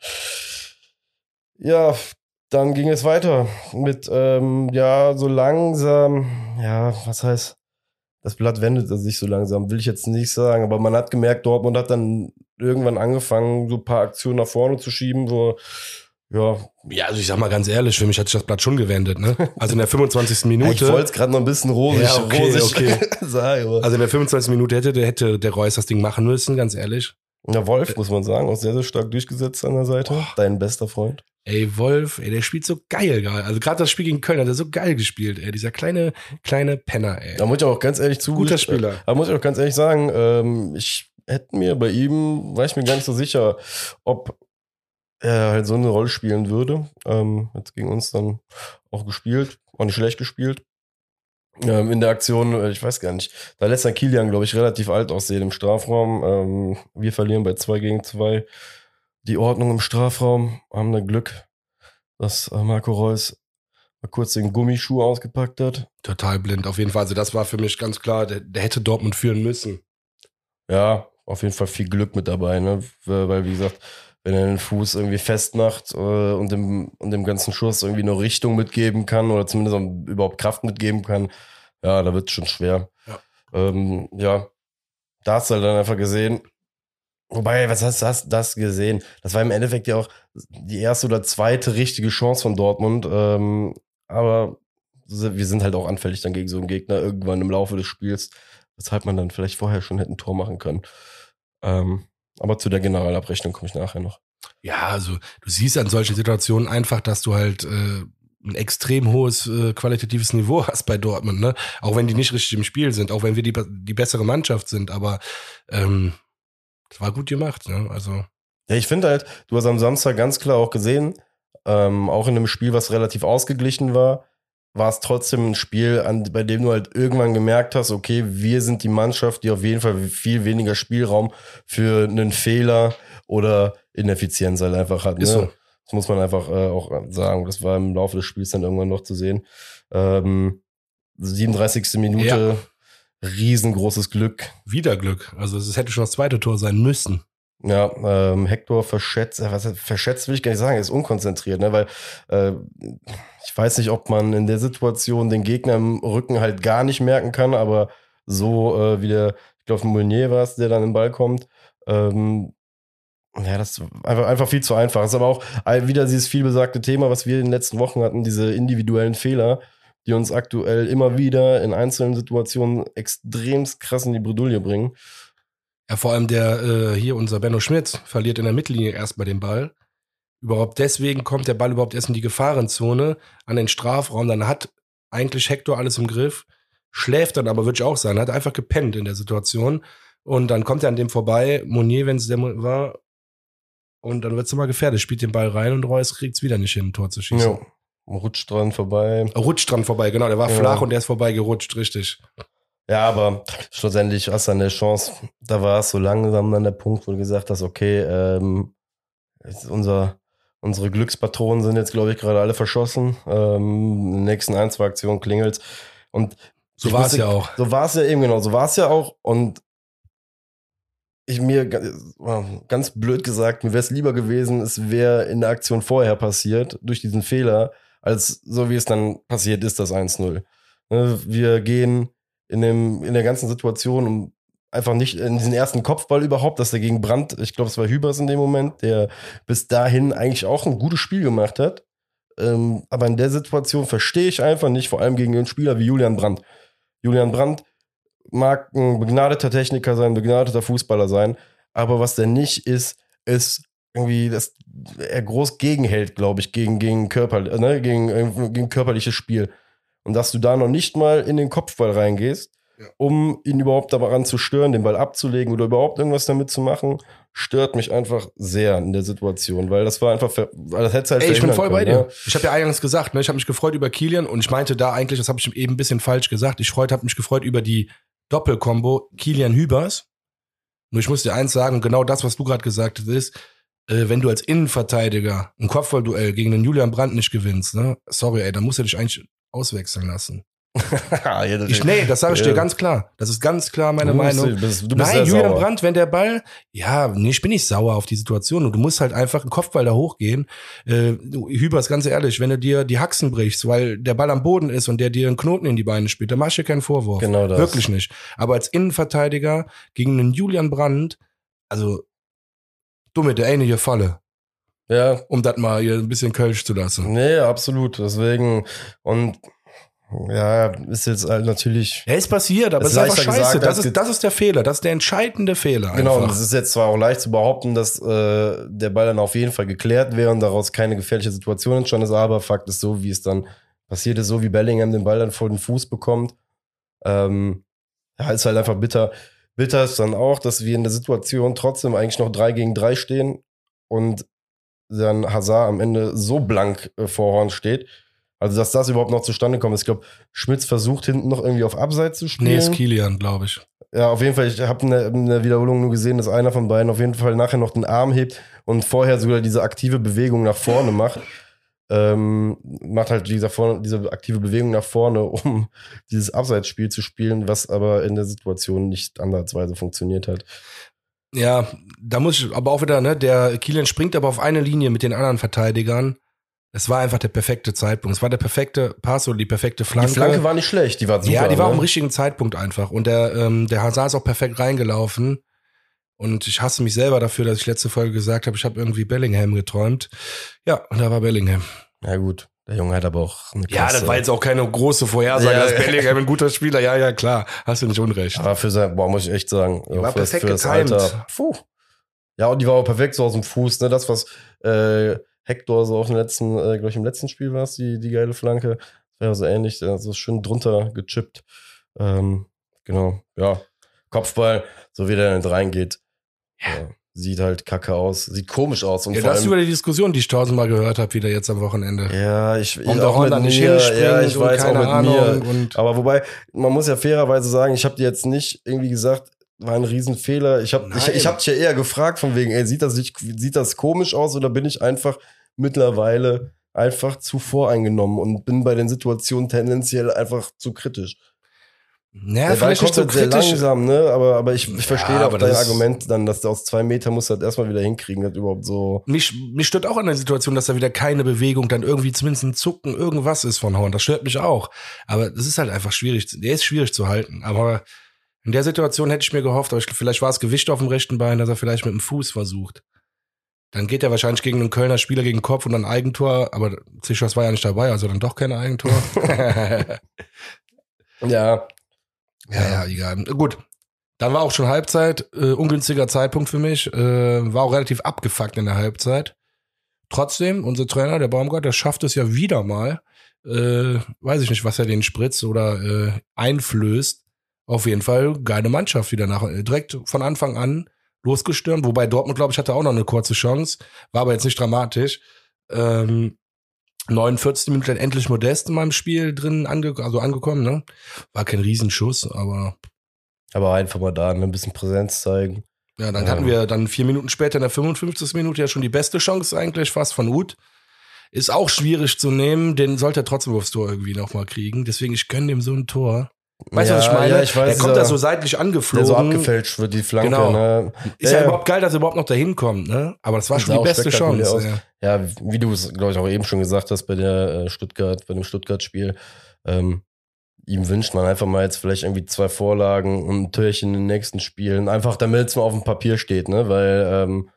Ja, dann ging es weiter mit, ähm, ja, so langsam, ja, was heißt, das Blatt wendet sich so langsam, will ich jetzt nicht sagen, aber man hat gemerkt, Dortmund hat dann irgendwann angefangen, so ein paar Aktionen nach vorne zu schieben, wo ja. Ja, also ich sag mal ganz ehrlich, für mich hat sich das Blatt schon gewendet, ne? Also in der 25. Minute. ich wollte es gerade noch ein bisschen rosig, ja, okay, rosig okay. sagen. Also in der 25. Minute hätte, hätte der Reus das Ding machen müssen, ganz ehrlich. Ja, Wolf, muss man sagen, auch sehr, sehr stark durchgesetzt an der Seite. Oh. Dein bester Freund. Ey, Wolf, ey, der spielt so geil gerade. Also gerade das Spiel gegen Köln hat er so geil gespielt, ey. Dieser kleine, kleine Penner, ey. Da muss ich auch ganz ehrlich zu. Guter Spieler. Da muss ich auch ganz ehrlich sagen, ähm, ich hätte mir bei ihm, war ich mir gar nicht so sicher, ob er halt so eine Rolle spielen würde. Ähm, hat gegen uns dann auch gespielt, auch nicht schlecht gespielt. Ähm, in der Aktion, äh, ich weiß gar nicht, da lässt dann Kilian, glaube ich, relativ alt aussehen im Strafraum. Ähm, wir verlieren bei 2 gegen 2 die Ordnung im Strafraum, haben da Glück, dass äh, Marco Reus mal kurz den Gummischuh ausgepackt hat. Total blind, auf jeden Fall. Also das war für mich ganz klar, der, der hätte Dortmund führen müssen. Ja, auf jeden Fall viel Glück mit dabei, ne? Weil, wie gesagt, wenn er den Fuß irgendwie festmacht äh, und, dem, und dem ganzen Schuss irgendwie eine Richtung mitgeben kann oder zumindest überhaupt Kraft mitgeben kann, ja, da wird es schon schwer. Ja. Ähm, ja, da hast du halt dann einfach gesehen, Wobei, was hast du das gesehen? Das war im Endeffekt ja auch die erste oder zweite richtige Chance von Dortmund. Ähm, aber wir sind halt auch anfällig dann gegen so einen Gegner irgendwann im Laufe des Spiels, weshalb man dann vielleicht vorher schon hätte ein Tor machen können. Ähm, aber zu der Generalabrechnung komme ich nachher noch. Ja, also du siehst an solchen Situationen einfach, dass du halt äh, ein extrem hohes äh, qualitatives Niveau hast bei Dortmund, ne? Auch wenn die nicht richtig im Spiel sind, auch wenn wir die, die bessere Mannschaft sind, aber ähm, das war gut gemacht, ne? Also. Ja, ich finde halt, du hast am Samstag ganz klar auch gesehen, ähm, auch in einem Spiel, was relativ ausgeglichen war, war es trotzdem ein Spiel, an, bei dem du halt irgendwann gemerkt hast, okay, wir sind die Mannschaft, die auf jeden Fall viel weniger Spielraum für einen Fehler oder Ineffizienz halt einfach hat. Ne? So. Das muss man einfach äh, auch sagen. Das war im Laufe des Spiels dann irgendwann noch zu sehen. Ähm, 37. Minute, riesengroßes Glück. Wieder Glück. Also es hätte schon das zweite Tor sein müssen. Ja, ähm, Hector verschätzt, äh, was verschätzt will ich gar nicht sagen, er ist unkonzentriert, ne, weil äh, ich weiß nicht, ob man in der Situation den Gegner im Rücken halt gar nicht merken kann, aber so äh, wie der, ich glaube, Meunier war es, der dann im Ball kommt, ähm, ja, das ist einfach, einfach viel zu einfach. Das ist aber auch wieder dieses vielbesagte Thema, was wir in den letzten Wochen hatten, diese individuellen Fehler, die uns aktuell immer wieder in einzelnen Situationen extremst krass in die Bredouille bringen. Ja, vor allem der äh, hier unser Benno Schmitz verliert in der Mittellinie erstmal den Ball. Überhaupt deswegen kommt der Ball überhaupt erst in die Gefahrenzone an den Strafraum. Dann hat eigentlich Hector alles im Griff, schläft dann aber, würde ich auch sagen, hat einfach gepennt in der Situation. Und dann kommt er an dem vorbei, Monier, wenn es der war, und dann wird es immer gefährlich, spielt den Ball rein und Reus kriegt es wieder nicht hin, ein Tor zu schießen. Ja, rutscht dran vorbei. Rutscht dran vorbei, genau. Der war Ja. flach und der ist vorbei gerutscht, richtig. Ja, aber schlussendlich hast du eine Chance. Da war es so langsam dann der Punkt, wo du gesagt hast, okay, ähm, unser, unsere Glückspatronen sind jetzt, glaube ich, gerade alle verschossen. Ähm, in den nächsten ein, zwei Aktionen klingelt's. Und So war es ja auch. so war es ja eben genau, so war es ja auch. Und ich mir ga- ganz blöd gesagt, mir wäre es lieber gewesen, es wäre in der Aktion vorher passiert, durch diesen Fehler, als so wie es dann passiert ist, das 1-0. Ne, Wir gehen in, dem, in der ganzen Situation um einfach nicht in diesen ersten Kopfball überhaupt, dass er gegen Brandt, ich glaube, es war Hübers in dem Moment, der bis dahin eigentlich auch ein gutes Spiel gemacht hat. Ähm, aber in der Situation verstehe ich einfach nicht, vor allem gegen einen Spieler wie Julian Brandt. Julian Brandt mag ein begnadeter Techniker sein, ein begnadeter Fußballer sein, aber was der nicht ist, ist irgendwie, dass er groß gegenhält, glaube ich, gegen, gegen, Körper, ne, gegen, äh, gegen körperliches Spiel. Und dass du da noch nicht mal in den Kopfball reingehst, Ja. um ihn überhaupt daran zu stören, den Ball abzulegen oder überhaupt irgendwas damit zu machen, stört mich einfach sehr in der Situation, weil das war einfach, das hätte halt Ey, ich bin voll bei können, dir. ne? Ich habe ja eingangs gesagt, ne, ich habe mich gefreut über Kilian und ich meinte da eigentlich, das habe ich eben ein bisschen falsch gesagt. Ich freut, habe mich gefreut über die Doppelkombo Kilian Hübers. Nur ich muss dir eins sagen, genau das, was du gerade gesagt hast, ist, äh, wenn du als Innenverteidiger ein Kopfballduell gegen den Julian Brandt nicht gewinnst, ne, sorry, ey, dann musst du dich eigentlich auswechseln lassen. Ich, nee, das sage ich dir ganz klar. Das ist ganz klar meine Du Meinung. Du bist, du bist Nein, Julian sauer. Brandt, wenn der Ball, ja, nee, ich bin nicht sauer auf die Situation. Und du musst halt einfach einen Kopfball da hochgehen. Äh, Hübers, ganz ehrlich, wenn du dir die Haxen brichst, weil der Ball am Boden ist und der dir einen Knoten in die Beine spielt, dann machst du dir keinen Vorwurf. Genau das. Wirklich nicht. Aber als Innenverteidiger gegen einen Julian Brandt, also dumme der eine hier Falle, Ja, um das mal hier ein bisschen Kölsch zu lassen. nee, absolut. Deswegen, und ja, ist jetzt halt natürlich. Ja, ist passiert, aber es ist einfach scheiße. gesagt, das, ist, das ist der Fehler. Das ist der entscheidende Fehler. Genau, und es ist jetzt zwar auch leicht zu behaupten, dass äh, der Ball dann auf jeden Fall geklärt wäre und daraus keine gefährliche Situation entstanden ist, aber Fakt ist so, wie es dann passiert ist, so wie Bellingham den Ball dann vor den Fuß bekommt. Ähm, ja, ist halt einfach bitter. Bitter ist dann auch, dass wir in der Situation trotzdem eigentlich noch drei gegen drei stehen und dann Hazard am Ende so blank äh, vor Horn steht. Also, dass das überhaupt noch zustande kommt. Ich glaube, Schmitz versucht hinten noch irgendwie auf Abseits zu spielen. Nee, ist Kilian, glaube ich. Ja, auf jeden Fall. Ich habe in, der- in der Wiederholung nur gesehen, dass einer von beiden auf jeden Fall nachher noch den Arm hebt und vorher sogar diese aktive Bewegung nach vorne macht. Ähm, macht halt dieser vorne, diese aktive Bewegung nach vorne, um dieses Abseitsspiel zu spielen, was aber in der Situation nicht ansatzweise funktioniert hat. Ja, da muss ich aber auch wieder, ne, der Kilian springt aber auf eine Linie mit den anderen Verteidigern. Es war einfach der perfekte Zeitpunkt. Es war der perfekte Pass oder die perfekte Flanke. Die Flanke war nicht schlecht, die war super. ja, die war ne? am richtigen Zeitpunkt einfach. Und der, ähm, der Hazard ist auch perfekt reingelaufen. Und ich hasse mich selber dafür, dass ich letzte Folge gesagt habe, ich habe irgendwie Bellingham geträumt. Ja, und da war Bellingham. Ja, gut. Der Junge hat aber auch eine Ja, das war jetzt auch keine große Vorhersage, Ja, dass ja. Bellingham ein guter Spieler. Ja, ja, klar. Hast du nicht unrecht. Aber für sein, boah, muss ich echt sagen. Die war für das- perfekt für das getimed. Alter. Puh. Ja, und die war auch perfekt so aus dem Fuß, ne? Das, was äh, Hector so auf dem letzten, äh, glaube ich, im letzten Spiel war es, die, die geile Flanke. Das wäre so ähnlich, äh, so schön drunter gechippt. Ähm, genau, ja. Kopfball, so wie der nicht reingeht. Ja. sieht halt kacke aus, sieht komisch aus. Und Ja, vor das ist über die Diskussion, die ich tausendmal gehört habe, wieder jetzt am Wochenende. ja, ich, ich der auch mit nicht mir, ja, ich weiß auch mit Ahnung. mir. Und Aber wobei, man muss ja fairerweise sagen, ich habe dir jetzt nicht irgendwie gesagt, war ein Riesenfehler. Ich habe ich, ich hab dich ja eher gefragt von wegen, ey, sieht das, nicht, sieht das komisch aus oder bin ich einfach mittlerweile einfach zu voreingenommen und bin bei den Situationen tendenziell einfach zu kritisch. Ja, Der Ball kommt so sehr kritisch. langsam, ne? Aber, aber ich, ich Ja, verstehe aber auch dein das- Argument dann, dass der aus zwei Meter muss halt erstmal wieder hinkriegen, das überhaupt so. Mich, mich stört auch an der Situation, dass da wieder keine Bewegung, dann irgendwie zumindest ein Zucken, irgendwas ist von Horn. Das stört mich auch. Aber das ist halt einfach schwierig. Der ist schwierig zu halten. Aber in der Situation hätte ich mir gehofft, aber ich, vielleicht war es Gewicht auf dem rechten Bein, dass er vielleicht mit dem Fuß versucht. Dann geht er wahrscheinlich gegen einen Kölner Spieler gegen den Kopf und dann Eigentor, aber Zischers war ja nicht dabei, also dann doch kein Eigentor. ja, Ja. ja, egal. Gut. Dann war auch schon Halbzeit, äh, ungünstiger Zeitpunkt für mich, äh, war auch relativ abgefuckt in der Halbzeit. Trotzdem, unser Trainer, der Baumgart, der schafft es ja wieder mal, äh, weiß ich nicht, was er den spritzt oder äh, einflößt. Auf jeden Fall geile Mannschaft wieder nach, äh, direkt von Anfang an losgestürmt. Wobei Dortmund, glaube ich, hatte auch noch eine kurze Chance, war aber jetzt nicht dramatisch. Ähm, 49 Minuten dann endlich Modest in meinem Spiel drin ange also angekommen, ne? War kein Riesenschuss, aber Aber einfach mal da, ne, ein bisschen Präsenz zeigen. ja, dann Ja. hatten wir dann vier Minuten später in der 55. Minute ja schon die beste Chance eigentlich fast von Uth. Ist auch schwierig zu nehmen, den sollte er trotzdem aufs Tor irgendwie nochmal kriegen. Deswegen, ich gönne dem so ein Tor. Weißt du, ja, was ich meine? Ja, ich weiß, der kommt da so seitlich der angeflogen. so abgefälscht wird, die Flanke, Genau. ne? Ist ja, Ja, überhaupt geil, dass er überhaupt noch dahin kommt, ne? Aber das war schon Sah die beste Chance. Ja, wie du es, glaube ich, auch eben schon gesagt hast bei der äh, Stuttgart, bei dem Stuttgart-Spiel, ähm, ihm wünscht man einfach mal jetzt vielleicht irgendwie zwei Vorlagen und ein Türchen in den nächsten Spielen, einfach damit es mal auf dem Papier steht, ne? Weil, ähm,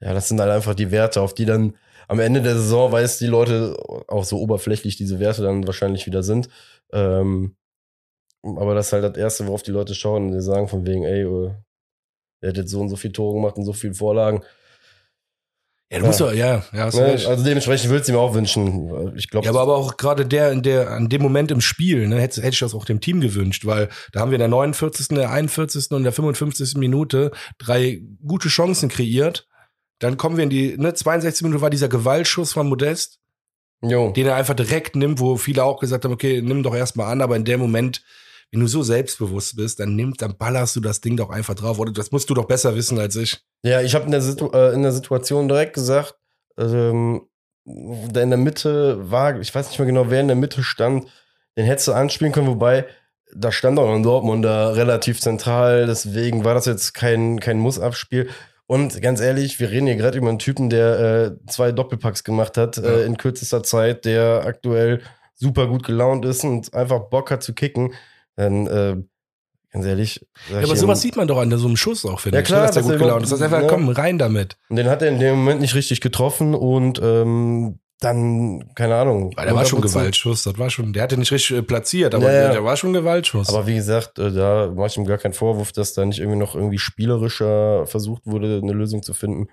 ja, das sind halt einfach die Werte, auf die dann am Ende der Saison weiß die Leute auch so oberflächlich diese Werte dann wahrscheinlich wieder sind. Ähm, aber das ist halt das Erste, worauf die Leute schauen und die sagen von wegen, ey, äh, der hat jetzt so und so viele Tore gemacht und so viele Vorlagen. Ja, du musst doch, ja, ja, hast Ne? Also dementsprechend würde ich ihm auch wünschen. Ich glaube, Ja, aber, aber auch gerade der, in der, an dem Moment im Spiel, ne, hätte, hätte ich das auch dem Team gewünscht, weil da haben wir in der 49., der 41. und der 55. Minute drei gute Chancen kreiert. Dann kommen wir in die, ne, 62 Minuten war dieser Gewaltschuss von Modest, jo. den er einfach direkt nimmt, wo viele auch gesagt haben, okay, nimm doch erstmal an, aber in dem Moment, wenn du so selbstbewusst bist, dann nimmst, dann ballerst du das Ding doch einfach drauf. Oder das musst du doch besser wissen als ich. Ja, ich habe in, der Situ äh, in der Situation direkt gesagt, ähm, der in der Mitte war, ich weiß nicht mehr genau, wer in der Mitte stand, den hättest du anspielen können, wobei da stand auch noch ein Dortmunder relativ zentral, deswegen war das jetzt kein, kein Muss-Abspiel. Und ganz ehrlich, wir reden hier gerade über einen Typen, der äh, zwei Doppelpacks gemacht hat Ja. äh, in kürzester Zeit, der aktuell super gut gelaunt ist und einfach Bock hat zu kicken. Dann, äh, ganz ehrlich. Ja, aber sowas sieht man doch an so einem Schuss auch, finde Ja, ich. klar, ne, dass der gut gelaunt ist. Das ist einfach, ne? komm, rein damit. Und den hat er in dem Moment nicht richtig getroffen und ähm, dann, keine Ahnung. Weil der war schon. Gewaltschuss, das war schon, der hatte nicht richtig äh, platziert, aber Ja. Der, war schon Gewaltschuss. Aber wie gesagt, äh, da mache ich ihm gar keinen Vorwurf, dass da nicht irgendwie noch irgendwie spielerischer versucht wurde, eine Lösung zu finden.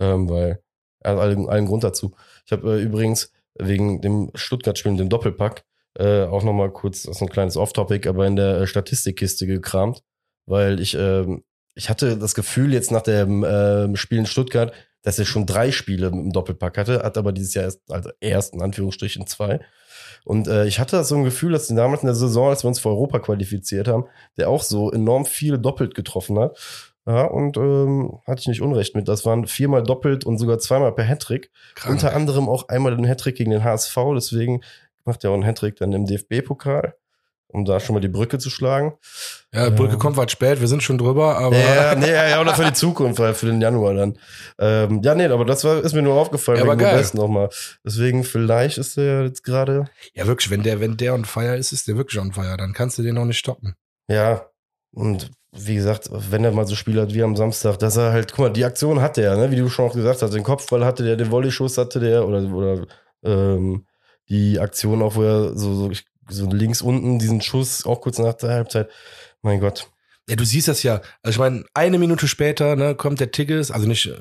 Ähm, weil er hat allen, allen Grund dazu. Ich habe äh, übrigens wegen dem Stuttgart-Spiel, dem Doppelpack, äh, auch nochmal kurz, das ist ein kleines Off-Topic, aber in der äh, Statistikkiste gekramt, weil ich, ähm, ich hatte das Gefühl jetzt nach dem ähm, Spiel in Stuttgart, dass er schon drei Spiele im Doppelpack hatte, hat aber dieses Jahr erst, also erst in Anführungsstrichen zwei. Und äh, ich hatte so ein Gefühl, dass damals in der Saison, als wir uns für Europa qualifiziert haben, der auch so enorm viele doppelt getroffen hat. Ja, und ähm, hatte ich nicht Unrecht mit. Das waren viermal doppelt und sogar zweimal per Hattrick. Krank. Unter anderem auch einmal den Hattrick gegen den HSV. Deswegen macht er auch einen Hattrick dann im DFB-Pokal, um da schon mal die Brücke zu schlagen. Ja, Brücke Ähm. kommt was spät, wir sind schon drüber, aber Ja, nee, ja, ja, oder für die Zukunft, für den Januar dann. Ähm, ja, nee, aber das war, ist mir nur aufgefallen, Ja, aber wegen geil. Modest nochmal. Deswegen, vielleicht ist er jetzt gerade, ja wirklich, wenn der, wenn der on fire ist, ist der wirklich on fire, dann kannst du den auch nicht stoppen. ja, und wie gesagt, wenn er mal so Spiel hat wie am Samstag, dass er halt, guck mal, die Aktion hatte er, ne? wie du schon auch gesagt hast, den Kopfball hatte der, den Volleyschuss hatte der oder, oder ähm, die Aktion auch, wo er so, so, so links unten diesen Schuss, auch kurz nach der Halbzeit, mein Gott. Ja, du siehst das ja. Also ich meine, eine Minute später ne, kommt der Tigges, also nicht, äh,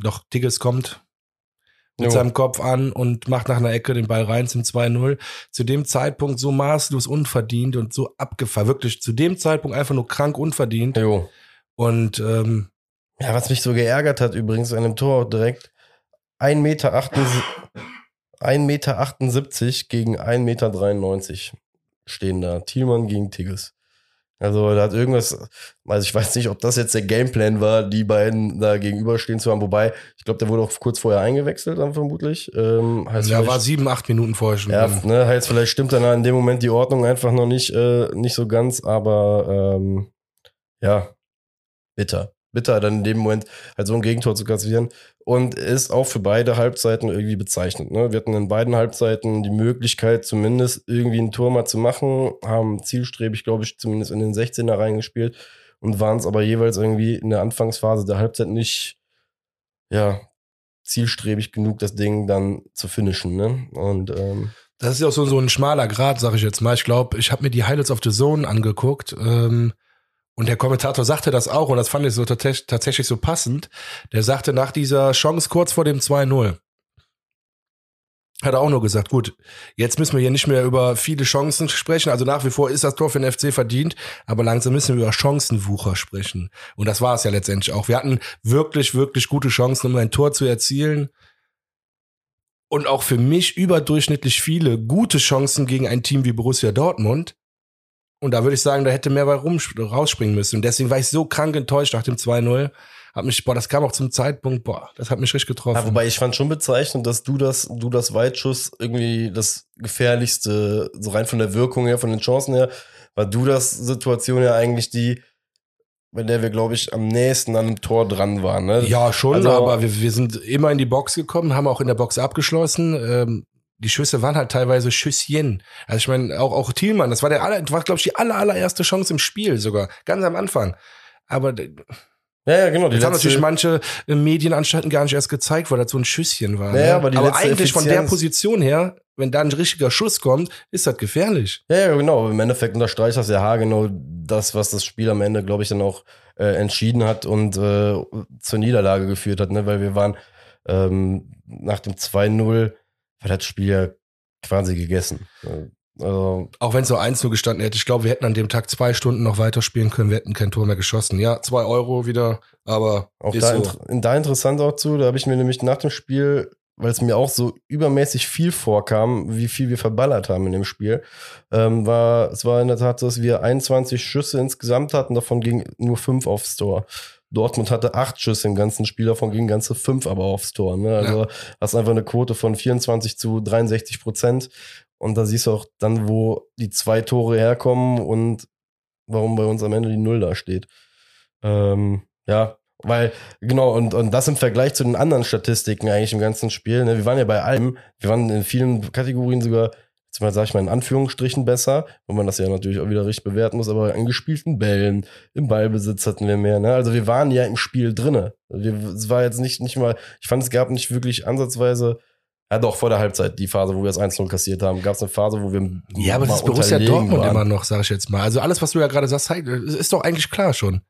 doch Tigges kommt mit Jo. seinem Kopf an und macht nach einer Ecke den Ball rein zum 2-0. Zu dem Zeitpunkt so maßlos unverdient und so abgefahren. Wirklich zu dem Zeitpunkt einfach nur krank unverdient. Jo. Und ähm, Ja, was mich so geärgert hat übrigens an dem Tor direkt, 1,78 Meter, 1,78 Meter gegen 1,93 Meter stehen da. Thielmann gegen Tigges. Also da hat irgendwas, also ich weiß nicht, ob das jetzt der Gameplan war, die beiden da gegenüberstehen zu haben. Wobei, ich glaube, der wurde auch kurz vorher eingewechselt dann vermutlich. Ähm, heißt ja, war sieben, acht Minuten vorher schon. Ja, ne, heißt vielleicht stimmt dann in dem Moment die Ordnung einfach noch nicht, äh, nicht so ganz, aber ähm, ja, bitter bitter, dann in dem Moment halt so ein Gegentor zu kassieren. Und ist auch für beide Halbzeiten irgendwie bezeichnend. Ne? Wir hatten in beiden Halbzeiten die Möglichkeit, zumindest irgendwie ein Tor mal zu machen, haben zielstrebig, glaube ich, zumindest in den 16er reingespielt und waren es aber jeweils irgendwie in der Anfangsphase der Halbzeit nicht, ja, zielstrebig genug, das Ding dann zu finishen. Ne? Und ähm, das ist ja auch so, so ein schmaler Grad, sag ich jetzt mal. Ich glaube, ich habe mir die Highlights of the Zone angeguckt. Ähm, und der Kommentator sagte das auch, und das fand ich so tatsächlich so passend. Der sagte nach dieser Chance kurz vor dem 2-0, hat er auch nur gesagt, gut, jetzt müssen wir hier nicht mehr über viele Chancen sprechen. Also nach wie vor ist das Tor für den FC verdient, aber langsam müssen wir über Chancenwucher sprechen. Und das war es ja letztendlich auch. Wir hatten wirklich, wirklich gute Chancen, um ein Tor zu erzielen. Und auch für mich überdurchschnittlich viele gute Chancen gegen ein Team wie Borussia Dortmund. Und da würde ich sagen, da hätte mehr bei rum, rausspringen müssen. Und deswegen war ich so krank enttäuscht nach dem 2-0. Hat mich, boah, das kam auch zum Zeitpunkt, boah, das hat mich richtig getroffen. Ja, wobei ich fand schon bezeichnend, dass du das, du das Weitschuss irgendwie das gefährlichste, so rein von der Wirkung her, von den Chancen her, war du das Situation ja eigentlich die, bei der wir, glaube ich, am nächsten an dem Tor dran waren. Ne? Ja, schon, also, aber wir, wir sind immer in die Box gekommen, haben auch in der Box abgeschlossen. Ähm, die Schüsse waren halt teilweise Schüsschen. Also ich meine, auch, auch Thielmann, das war der aller, war, glaube ich, die aller, allererste Chance im Spiel sogar. Ganz am Anfang. Aber ja, ja, genau. Die das haben natürlich manche äh, Medienanstalten gar nicht erst gezeigt, weil das so ein Schüsschen war. Ja, ne? aber, aber eigentlich Effizienz von der Position her, wenn da ein richtiger Schuss kommt, ist das gefährlich. Ja, ja, genau. Im Endeffekt unterstreicht das ja genau das, was das Spiel am Ende, glaube ich, dann auch äh, entschieden hat und äh, zur Niederlage geführt hat, ne? Weil wir waren ähm, nach dem 2-0 war das Spiel ja quasi gegessen. Also, auch wenn es so eins nur gestanden hätte, ich glaube, wir hätten an dem Tag zwei Stunden noch weiterspielen können, wir hätten kein Tor mehr geschossen. Ja, zwei Euro wieder, aber auch da, so. in, da interessant auch zu, da habe ich mir nämlich nach dem Spiel, weil es mir auch so übermäßig viel vorkam, wie viel wir verballert haben in dem Spiel, ähm, war es war in der Tat so, dass wir 21 Schüsse insgesamt hatten, davon ging nur fünf aufs Tor. Dortmund hatte acht Schüsse im ganzen Spiel, davon gingen ganze fünf aber aufs Tor. Ne? Also ja. hast einfach eine Quote von 24 zu 63 Prozent. Und da siehst du auch dann, wo die zwei Tore herkommen und warum bei uns am Ende die Null da steht. Ähm, ja, weil, genau, und, und das im Vergleich zu den anderen Statistiken eigentlich im ganzen Spiel. Ne? Wir waren ja bei allem, wir waren in vielen Kategorien sogar jetzt mal, sag ich mal, in Anführungsstrichen besser, wo man das ja natürlich auch wieder richtig bewerten muss, aber an gespielten Bällen, im Ballbesitz hatten wir mehr, ne? Also wir waren ja im Spiel drinne. Wir, es war jetzt nicht, nicht mal, ich fand, es gab nicht wirklich ansatzweise, ja doch, vor der Halbzeit, die Phase, wo wir das 1-0 kassiert haben, gab es eine Phase, wo wir Ja, aber das ist Borussia Dortmund waren. immer noch, sag ich jetzt mal. Also alles, was du ja gerade sagst, ist doch eigentlich klar schon.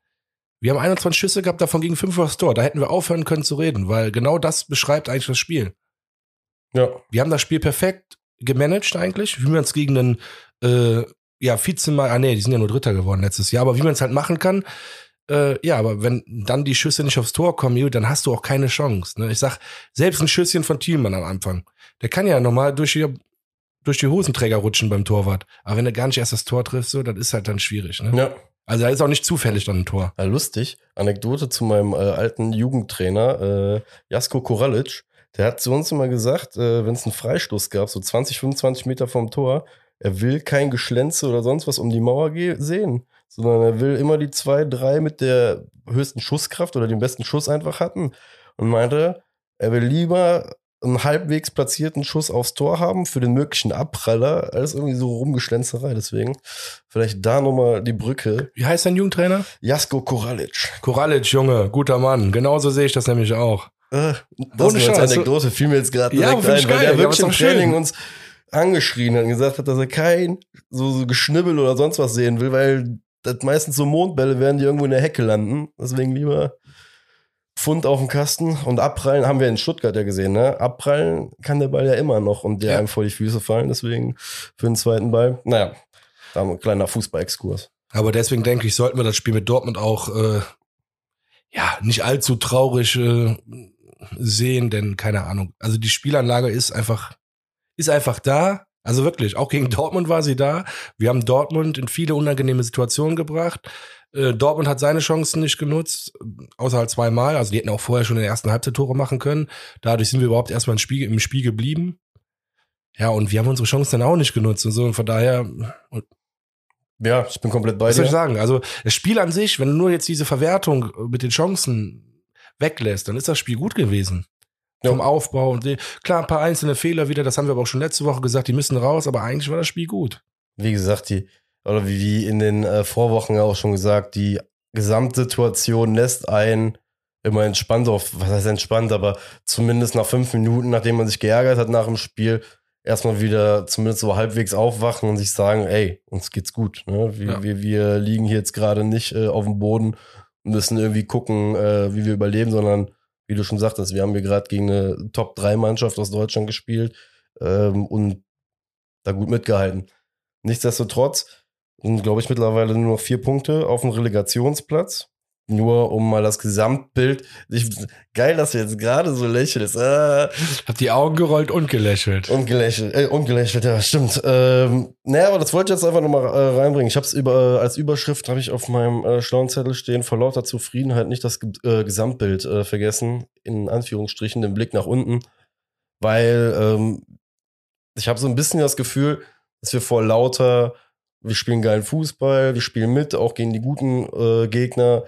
Wir haben 21 Schüsse gehabt, davon gegen 5 aufs Tor. Da hätten wir aufhören können zu reden, weil genau das beschreibt eigentlich das Spiel. Ja. Wir haben das Spiel perfekt gemanagt eigentlich, wie man es gegen einen äh, ja, Vizemal, ah nee, die sind ja nur Dritter geworden letztes Jahr, aber wie man es halt machen kann, äh, ja, aber wenn dann die Schüsse nicht aufs Tor kommen, dann hast du auch keine Chance. Ne? Ich sag, selbst ein Schüsschen von Thielmann am Anfang, der kann ja nochmal durch die, durch die Hosenträger rutschen beim Torwart. Aber wenn er gar nicht erst das Tor trifft, so, das ist halt dann schwierig. Ne? Ja. Also da ist auch nicht zufällig dann ein Tor. Ja, lustig. Anekdote zu meinem äh, alten Jugendtrainer, äh, Jasko Koralic. Der hat zu uns immer gesagt, äh, wenn es einen Freistoß gab, so 20, 25 Meter vom Tor, er will kein Geschlänze oder sonst was um die Mauer sehen, sondern er will immer die zwei, drei mit der höchsten Schusskraft oder den besten Schuss einfach hatten. Und meinte, er will lieber einen halbwegs platzierten Schuss aufs Tor haben für den möglichen Abpraller, als irgendwie so rumgeschlänzerei. Deswegen vielleicht da nochmal die Brücke. Wie heißt dein Jugendtrainer? Jasko Koralic. Koralic, Junge, guter Mann. Genauso sehe ich das nämlich auch. Äh, das ist als Anekdote fiel mir jetzt gerade ja, direkt ein, weil der wirklich im Training schön. uns angeschrien hat und gesagt hat, dass er kein so, so Geschnibbel oder sonst was sehen will, weil das meistens so Mondbälle werden, die irgendwo in der Hecke landen. Deswegen lieber Pfund auf dem Kasten und abprallen haben wir in Stuttgart ja gesehen, ne? Abprallen kann der Ball ja immer noch und der ja. einem vor die Füße fallen, deswegen für den zweiten Ball. Naja, da ein kleiner Fußball-Exkurs. Aber deswegen denke ich, sollten wir das Spiel mit Dortmund auch äh, ja, nicht allzu traurig äh, sehen, denn keine Ahnung. Also die Spielanlage ist einfach, ist einfach da. Also wirklich, auch gegen Dortmund war sie da. Wir haben Dortmund in viele unangenehme Situationen gebracht. Äh, Dortmund hat seine Chancen nicht genutzt, außer halt zweimal. Also die hätten auch vorher schon in der ersten Halbzeit Tore machen können. Dadurch sind wir überhaupt erstmal im Spiel, im Spiel geblieben. Ja, und wir haben unsere Chancen dann auch nicht genutzt und so. Und von daher, Ja, ich bin komplett bei was soll ich dir. sagen? Also das Spiel an sich, wenn du nur jetzt diese Verwertung mit den Chancen weglässt, dann ist das Spiel gut gewesen. Ja. Vom Aufbau und klar, ein paar einzelne Fehler wieder, das haben wir aber auch schon letzte Woche gesagt, die müssen raus, aber eigentlich war das Spiel gut. Wie gesagt, die, oder wie, wie in den äh, Vorwochen auch schon gesagt, die Gesamtsituation lässt einen immer entspannt auf, was heißt entspannt, aber zumindest nach fünf Minuten, nachdem man sich geärgert hat nach dem Spiel, erstmal wieder zumindest so halbwegs aufwachen und sich sagen, ey, uns geht's gut. Ne? Wir, Ja. wir, wir liegen hier jetzt gerade nicht äh, auf dem Boden müssen irgendwie gucken, äh, wie wir überleben, sondern wie du schon sagtest, wir haben hier gerade gegen eine Top-3-Mannschaft aus Deutschland gespielt ähm, und da gut mitgehalten. Nichtsdestotrotz sind, glaube ich, mittlerweile nur noch vier Punkte auf dem Relegationsplatz. Nur um mal das Gesamtbild. Ich, geil, dass du jetzt gerade so lächelst. Ah, Hab die Augen gerollt und gelächelt. und gelächelt, äh, und gelächelt, ja, stimmt. Ähm, naja, aber das wollte ich jetzt einfach nochmal äh, reinbringen. Ich habe es über, als Überschrift, habe ich auf meinem äh, schlauen Zettel stehen, vor lauter Zufriedenheit nicht das äh, Gesamtbild äh, vergessen, in Anführungsstrichen, den Blick nach unten. Weil ähm, ich habe so ein bisschen das Gefühl, dass wir vor lauter, wir spielen geilen Fußball, wir spielen mit, auch gegen die guten äh, Gegner,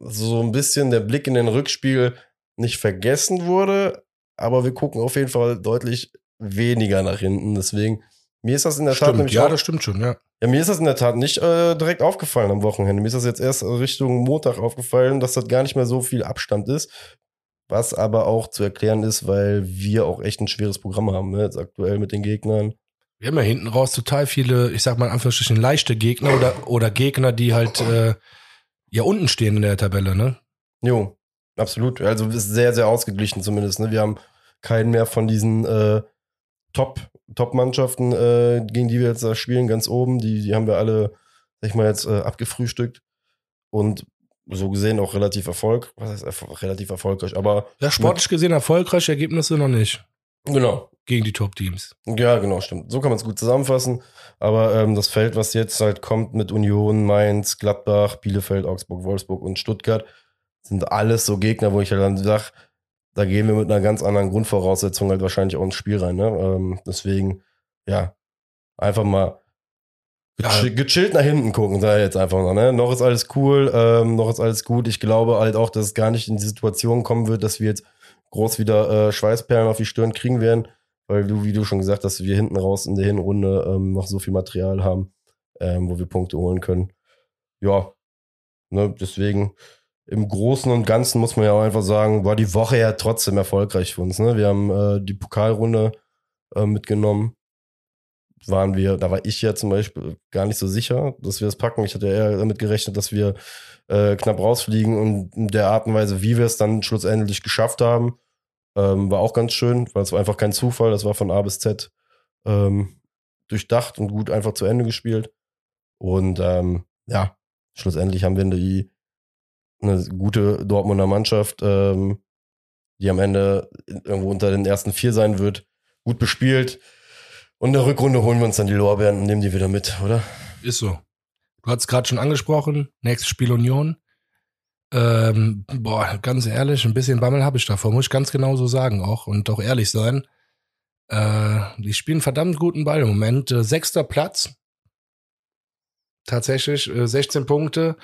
so ein bisschen der Blick in den Rückspiel nicht vergessen wurde, aber wir gucken auf jeden Fall deutlich weniger nach hinten. Deswegen, mir ist das in der Tat Stimmt, nämlich ja, auch, das stimmt schon, ja. ja, mir ist das in der Tat nicht äh, direkt aufgefallen am Wochenende. Mir ist das jetzt erst Richtung Montag aufgefallen, dass das gar nicht mehr so viel Abstand ist. Was aber auch zu erklären ist, weil wir auch echt ein schweres Programm haben, ne, jetzt aktuell mit den Gegnern. Wir haben ja hinten raus total viele, ich sag mal in Anführungsstrichen, leichte Gegner oder, oder Gegner, die halt äh, ja unten stehen in der Tabelle, ne? Jo, absolut. Also ist sehr, sehr ausgeglichen zumindest. Ne? Wir haben keinen mehr von diesen äh, Top, Top-Mannschaften, äh, gegen die wir jetzt da spielen, ganz oben. Die, die haben wir alle, sag ich mal, jetzt äh, abgefrühstückt. Und so gesehen auch relativ Erfolg. Was heißt erf relativ erfolgreich? Aber Ja, sportlich gesehen erfolgreiche Ergebnisse noch nicht genau. gegen die Top-Teams. Ja, genau, stimmt. So kann man es gut zusammenfassen. Aber ähm, das Feld, was jetzt halt kommt mit Union, Mainz, Gladbach, Bielefeld, Augsburg, Wolfsburg und Stuttgart, sind alles so Gegner, wo ich halt dann sage, da gehen wir mit einer ganz anderen Grundvoraussetzung halt wahrscheinlich auch ins Spiel rein. Ne? Ähm, deswegen, ja, einfach mal gechill, gechillt nach hinten gucken, ich jetzt einfach noch. Ne? Noch ist alles cool, ähm, noch ist alles gut. Ich glaube halt auch, dass es gar nicht in die Situation kommen wird, dass wir jetzt groß wieder äh, Schweißperlen auf die Stirn kriegen werden, weil du, wie du schon gesagt hast, wir hinten raus in der Hinrunde ähm, noch so viel Material haben, ähm, wo wir Punkte holen können. Ja, ne, deswegen im Großen und Ganzen muss man ja auch einfach sagen, war die Woche ja trotzdem erfolgreich für uns. Ne? Wir haben äh, die Pokalrunde äh, mitgenommen. Waren wir, da war ich ja zum Beispiel gar nicht so sicher, dass wir das packen. Ich hatte eher damit gerechnet, dass wir äh, knapp rausfliegen und in der Art und Weise, wie wir es dann schlussendlich geschafft haben, ähm, war auch ganz schön, weil es war einfach kein Zufall, das war von A bis Z ähm, durchdacht und gut einfach zu Ende gespielt. Und ähm, ja, schlussendlich haben wir die, eine gute Dortmunder Mannschaft, ähm, die am Ende irgendwo unter den ersten vier sein wird, gut bespielt. Und in der Rückrunde holen wir uns dann die Lorbeeren und nehmen die wieder mit, oder? Ist so. Du hast es gerade schon angesprochen, nächstes Spiel Union. Ähm, boah, ganz ehrlich, ein bisschen Bammel habe ich davor, muss ich ganz genau so sagen auch und auch ehrlich sein. Äh, die spielen verdammt guten Ball im Moment. Äh, sechster Platz. Tatsächlich, äh, 16 Punkte.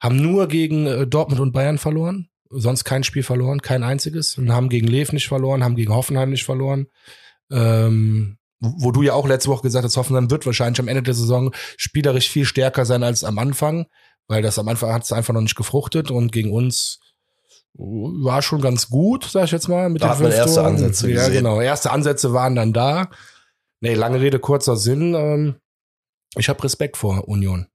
Haben nur gegen äh, Dortmund und Bayern verloren. Sonst kein Spiel verloren, kein einziges. Und haben gegen Lev nicht verloren, haben gegen Hoffenheim nicht verloren. Ähm, wo du ja auch letzte Woche gesagt hast, Hoffenheim wird wahrscheinlich am Ende der Saison spielerisch viel stärker sein als am Anfang, weil das am Anfang hat es einfach noch nicht gefruchtet und gegen uns war schon ganz gut, sag ich jetzt mal. Mit Da den hat man erste. Ansätze Ja, gesehen. genau. Erste Ansätze waren dann da. Nee, lange Rede, kurzer Sinn. Ähm, ich habe Respekt vor Union.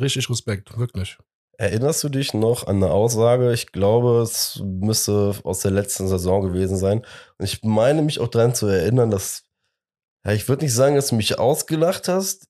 Richtig Respekt, wirklich. Erinnerst du dich noch an eine Aussage? Ich glaube, es müsste aus der letzten Saison gewesen sein. Und ich meine mich auch daran zu erinnern, dass, ja, ich würde nicht sagen, dass du mich ausgelacht hast,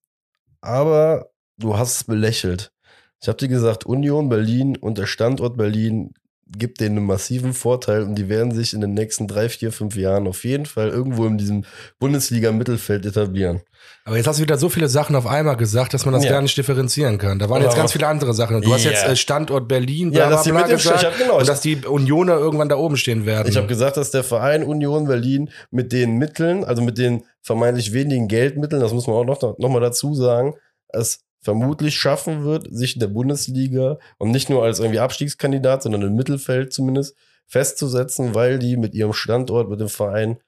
aber du hast es belächelt. Ich habe dir gesagt, Union Berlin und der Standort Berlin gibt denen einen massiven Vorteil und die werden sich in den nächsten drei, vier, fünf Jahren auf jeden Fall irgendwo in diesem Bundesliga-Mittelfeld etablieren. Aber jetzt hast du wieder so viele Sachen auf einmal gesagt, dass man das Ja. gar nicht differenzieren kann. Da waren Aber- jetzt ganz viele andere Sachen. Du hast Ja. jetzt äh, Standort Berlin, bla, Ja, bla, dass die bla mit dem gesagt, ja, genau. und dass die Unioner irgendwann da oben stehen werden. Ich habe gesagt, dass der Verein Union Berlin mit den Mitteln, also mit den vermeintlich wenigen Geldmitteln, das muss man auch noch, noch mal dazu sagen, es vermutlich schaffen wird, sich in der Bundesliga und nicht nur als irgendwie Abstiegskandidat, sondern im Mittelfeld zumindest festzusetzen, weil die mit ihrem Standort, mit dem Verein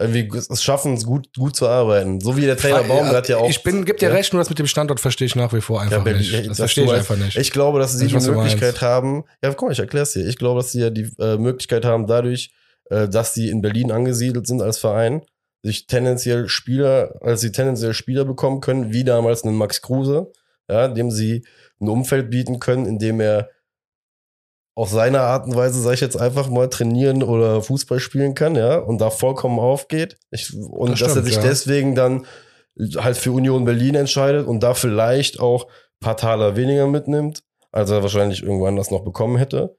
irgendwie es schaffen, es gut, gut zu arbeiten. So wie der Trainer Baumgart ja auch. Ich bin, gib dir Ja. recht, nur das mit dem Standort verstehe ich nach wie vor einfach Berlin- nicht. ja, Das, das verstehe ich einfach nicht. Ich glaube, dass sie Ich die Möglichkeit haben. Ja, guck mal, ich erklär's dir. Ich glaube, dass sie ja die äh, Möglichkeit haben, dadurch, äh, dass sie in Berlin angesiedelt sind als Verein, sich tendenziell Spieler, als sie tendenziell Spieler bekommen können, wie damals einen Max Kruse, ja, dem sie ein Umfeld bieten können, in dem er auf seine Art und Weise, sag ich jetzt einfach mal, trainieren oder Fußball spielen kann, ja, und da vollkommen aufgeht. Ich, und Das dass er stimmt, sich ja. deswegen dann halt für Union Berlin entscheidet und da vielleicht auch ein paar Taler weniger mitnimmt, als er wahrscheinlich irgendwo anders noch bekommen hätte.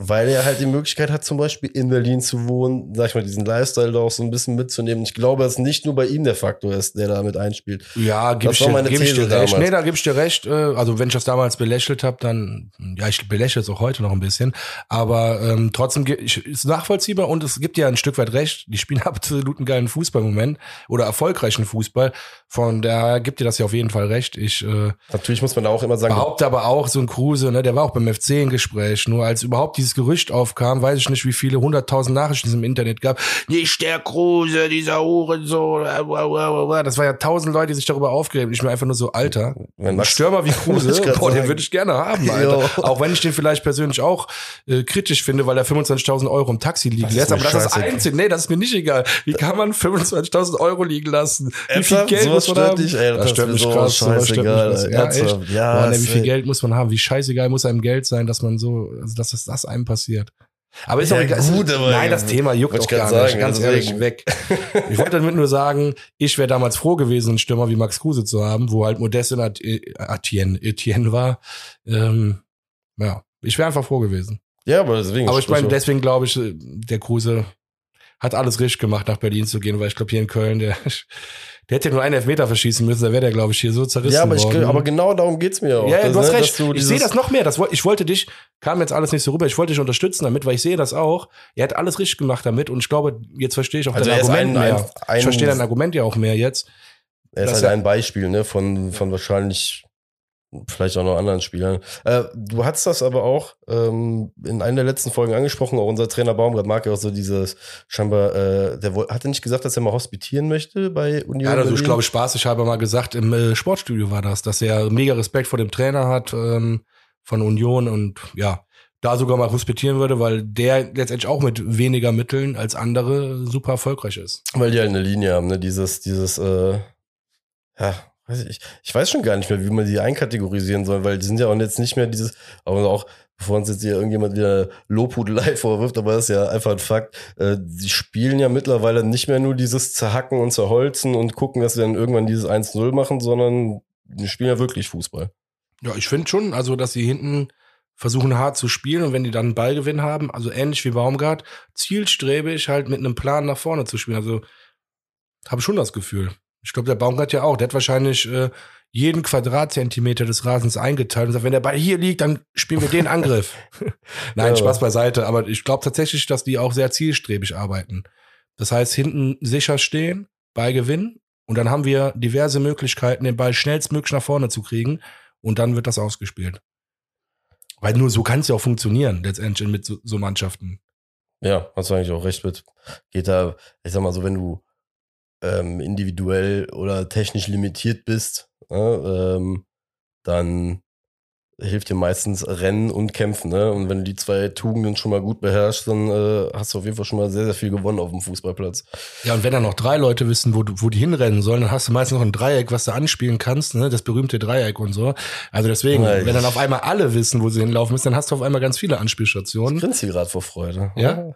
Weil er halt die Möglichkeit hat, zum Beispiel in Berlin zu wohnen, sag ich mal, diesen Lifestyle da auch so ein bisschen mitzunehmen. Ich glaube, dass nicht nur bei ihm der Faktor ist, der da mit einspielt. Ja, gib Das ich, war meine geb ich dir These recht. damals. Nee, da gib ich dir recht. äh, Also wenn ich das damals belächelt habe, dann, ja, ich belächle es auch heute noch ein bisschen. Aber ähm, trotzdem ich, ist nachvollziehbar und es gibt ja ein Stück weit recht. Die spielen absolut einen geilen Fußball im Moment oder erfolgreichen Fußball. Von daher gibt dir das ja auf jeden Fall recht. Ich äh, Natürlich muss man da auch immer sagen, behaupte aber auch, so ein Kruse, ne, der war auch beim FC im Gespräch. Nur als überhaupt dieses Gerücht aufkam, weiß ich nicht, wie viele hunderttausend Nachrichten es im Internet gab. Nicht der Kruse, dieser Hurensohn. äh, äh, äh, Das war ja tausend Leute, die sich darüber aufgeregt. Ich mir einfach nur so, Alter, ein Stürmer wie Kruse, boah, den würde ich gerne haben, Alter. Auch wenn ich den vielleicht persönlich auch äh, kritisch finde, weil er 25.000 Euro im Taxi liegen Das lässt. Aber das ist das scheißegal. Einzige. Nee, das ist mir nicht egal. Wie kann man 25.000 Euro liegen lassen? Wie viel? Geld Sowas muss man haben? dich, ey, das das stört mich so krass. sowas stört mich scheißegal, krass. Ja, echt? Ja, Boah, wie das- viel Geld muss man haben? Wie scheißegal muss einem Geld sein, dass man so, also dass es das einem passiert. Aber ist Ja, auch egal. Gut, aber- Nein, das Thema juckt auch gar grad nicht. sagen, Ganz deswegen. ehrlich, weg. Ich wollte damit nur sagen, ich wäre damals froh gewesen, einen Stürmer wie Max Kruse zu haben, wo halt Modest und At- Etienne, Etienne war. Ähm, ja, ich wäre einfach froh gewesen. ja, aber deswegen. Aber ich meine, also- deswegen glaube ich, äh, der Kruse hat alles richtig gemacht, nach Berlin zu gehen, weil ich glaube, hier in Köln, der, der hätte nur einen Elfmeter verschießen müssen, da wäre der, glaube ich, hier so zerrissen ja, aber, ich, worden. aber genau darum geht's mir auch. Ja, ja, du hast ne, recht. du Ich sehe das noch mehr. Das, ich wollte dich, kam jetzt alles nicht so rüber, ich wollte dich unterstützen damit, weil ich sehe das auch. Er hat alles richtig gemacht damit und ich glaube, jetzt verstehe ich auch Also dein Argument ein- mehr. ein- ich verstehe dein Argument ja auch mehr jetzt. Er ist halt ein Beispiel, ne, von, von wahrscheinlich vielleicht auch noch anderen Spielern. Äh, du hast das aber auch ähm, in einer der letzten Folgen angesprochen, auch unser Trainer Baumgart mag ja auch so dieses, scheinbar, äh, der hat er nicht gesagt, dass er mal hospitieren möchte bei Union Ja, also ich glaube, spaßig habe mal gesagt, im äh, Sportstudio war das, dass er mega Respekt vor dem Trainer hat ähm, von Union und ja, da sogar mal hospitieren würde, weil der letztendlich auch mit weniger Mitteln als andere super erfolgreich ist. Weil die halt eine Linie haben, ne, dieses, dieses, äh, ja, weiß ich, ich weiß schon gar nicht mehr, wie man die einkategorisieren soll, weil die sind ja auch jetzt nicht mehr dieses, aber auch, bevor uns jetzt hier irgendjemand wieder Lobhudelei vorwirft, aber das ist ja einfach ein Fakt, äh, die spielen ja mittlerweile nicht mehr nur dieses Zerhacken und Zerholzen und gucken, dass sie dann irgendwann dieses 1-0 machen, sondern die spielen ja wirklich Fußball. Ja, ich finde schon, also dass sie hinten versuchen hart zu spielen und wenn die dann einen Ballgewinn haben, also ähnlich wie Baumgart, zielstrebig halt mit einem Plan nach vorne zu spielen. Also habe schon das Gefühl. Ich glaube, der Baumgart ja auch. Der hat wahrscheinlich äh, jeden Quadratzentimeter des Rasens eingeteilt und sagt, wenn der Ball hier liegt, dann spielen wir den Angriff. Nein, Ja. Spaß beiseite. Aber ich glaube tatsächlich, dass die auch sehr zielstrebig arbeiten. Das heißt, hinten sicher stehen, Ball gewinnen und dann haben wir diverse Möglichkeiten, den Ball schnellstmöglich nach vorne zu kriegen und dann wird das ausgespielt. Weil nur so kann es ja auch funktionieren, letztendlich mit so, so Mannschaften. Ja, hast du eigentlich auch recht mit. Geht da, ich sag mal so, wenn du ähm, individuell oder technisch limitiert bist, ne, ähm, dann hilft dir meistens Rennen und Kämpfen. Ne? Und wenn du die zwei Tugenden schon mal gut beherrschst, dann äh, hast du auf jeden Fall schon mal sehr, sehr viel gewonnen auf dem Fußballplatz. Ja, und wenn dann noch drei Leute wissen, wo, du- wo die hinrennen sollen, dann hast du meistens noch ein Dreieck, was du anspielen kannst, ne? das berühmte Dreieck und so. Also deswegen, Ja, wenn dann auf einmal alle wissen, wo sie hinlaufen müssen, dann hast du auf einmal ganz viele Anspielstationen. Grinst hier gerade vor Freude. Ja?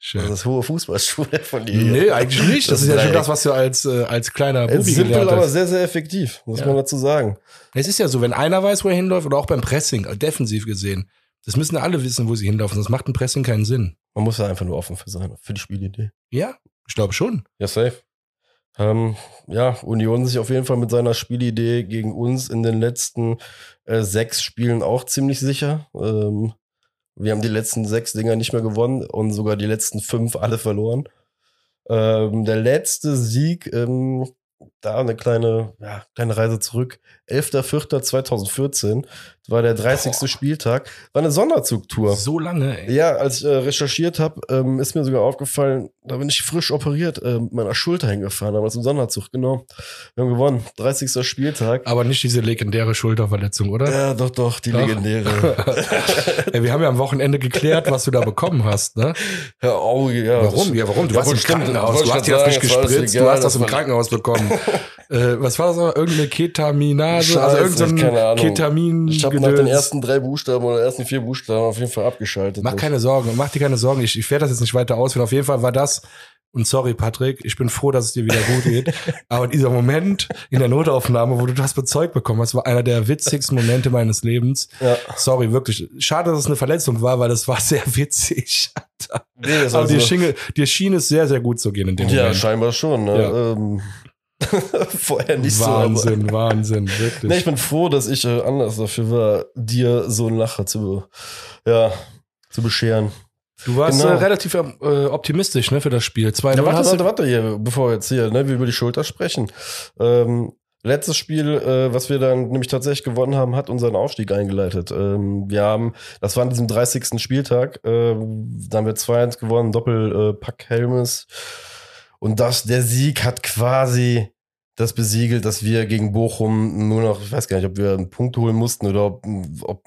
Schön. Das ist hohe Fußballschule von dir. Nee, eigentlich nicht. Das, Das ist ja schon das, was du als, äh, als kleiner Bubi simpel, gelernt aber hast. sehr, sehr effektiv, muss Ja. man dazu sagen. Es ist ja so, wenn einer weiß, wo er hinläuft, oder auch beim Pressing, äh, defensiv gesehen, das müssen alle wissen, wo sie hinlaufen, sonst macht ein Pressing keinen Sinn. Man muss da einfach nur offen für sein, für die Spielidee. Ja, ich glaube schon. Ja, safe. Ähm, ja, Union sich auf jeden Fall mit seiner Spielidee gegen uns in den letzten äh, sechs Spielen auch ziemlich sicher. Ähm, wir haben die letzten sechs Dinger nicht mehr gewonnen und sogar die letzten fünf alle verloren. Ähm, der letzte Sieg, ähm, da eine kleine, ja, kleine Reise zurück. 11.04.2014 war der 30. Boah. Spieltag. War eine Sonderzugtour. So lange, ey. Ja, als ich äh, recherchiert habe, ähm, ist mir sogar aufgefallen, da bin ich frisch operiert, äh, mit meiner Schulter hingefahren, damals im Sonderzug, genau. Wir haben gewonnen, 30. Spieltag. Aber nicht diese legendäre Schulterverletzung, oder? Ja, doch, doch, die Doch. legendäre. ey, wir haben ja am Wochenende geklärt, was du da bekommen hast, ne? ja, oh, ja. Warum? Ja, warum? Du Ja, warst im. Krankenhaus. Du hast dir das nicht gespritzt. Du hast das im Krankenhaus bekommen. äh, was war das noch? Irgendeine Ketaminase? Scheiße, also irgendein. Ketamin. Ich habe nach den ersten drei Buchstaben oder ersten vier Buchstaben auf jeden Fall abgeschaltet. Mach keine Sorgen, mach dir keine Sorgen. Ich, ich werde das jetzt nicht weiter ausführen. Auf jeden Fall war das, und sorry, Patrick, ich bin froh, dass es dir wieder gut geht. Aber dieser Moment in der Notaufnahme, wo du das bezeugt bekommen hast, war einer der witzigsten Momente meines Lebens. Ja. Sorry, wirklich. Schade, dass es eine Verletzung war, weil es war sehr witzig. Nee, Aber also, dir, schien, dir schien es sehr, sehr gut zu gehen in dem ja, Moment. scheinbar schon. Ne? Ja. Ähm, vorher nicht Wahnsinn, Wahnsinn, so. wirklich. Nee, ich bin froh, dass ich äh, anders dafür war, dir so einen Lacher zu, ja, zu bescheren. du warst genau. äh, relativ äh, optimistisch ne, für das Spiel. 2 Ja, warte, warte, du, warte hier, bevor wir jetzt hier, ne, wir über die Schulter sprechen. Ähm, letztes Spiel, äh, was wir dann nämlich tatsächlich gewonnen haben, hat unseren Aufstieg eingeleitet. Ähm, wir haben, das war an diesem 30. Spieltag, ähm, da haben wir 2-1 gewonnen, Doppelpack äh, Pack Helmes. Und das, der Sieg hat quasi das besiegelt, dass wir gegen Bochum nur noch, ich weiß gar nicht, ob wir einen Punkt holen mussten oder ob, ob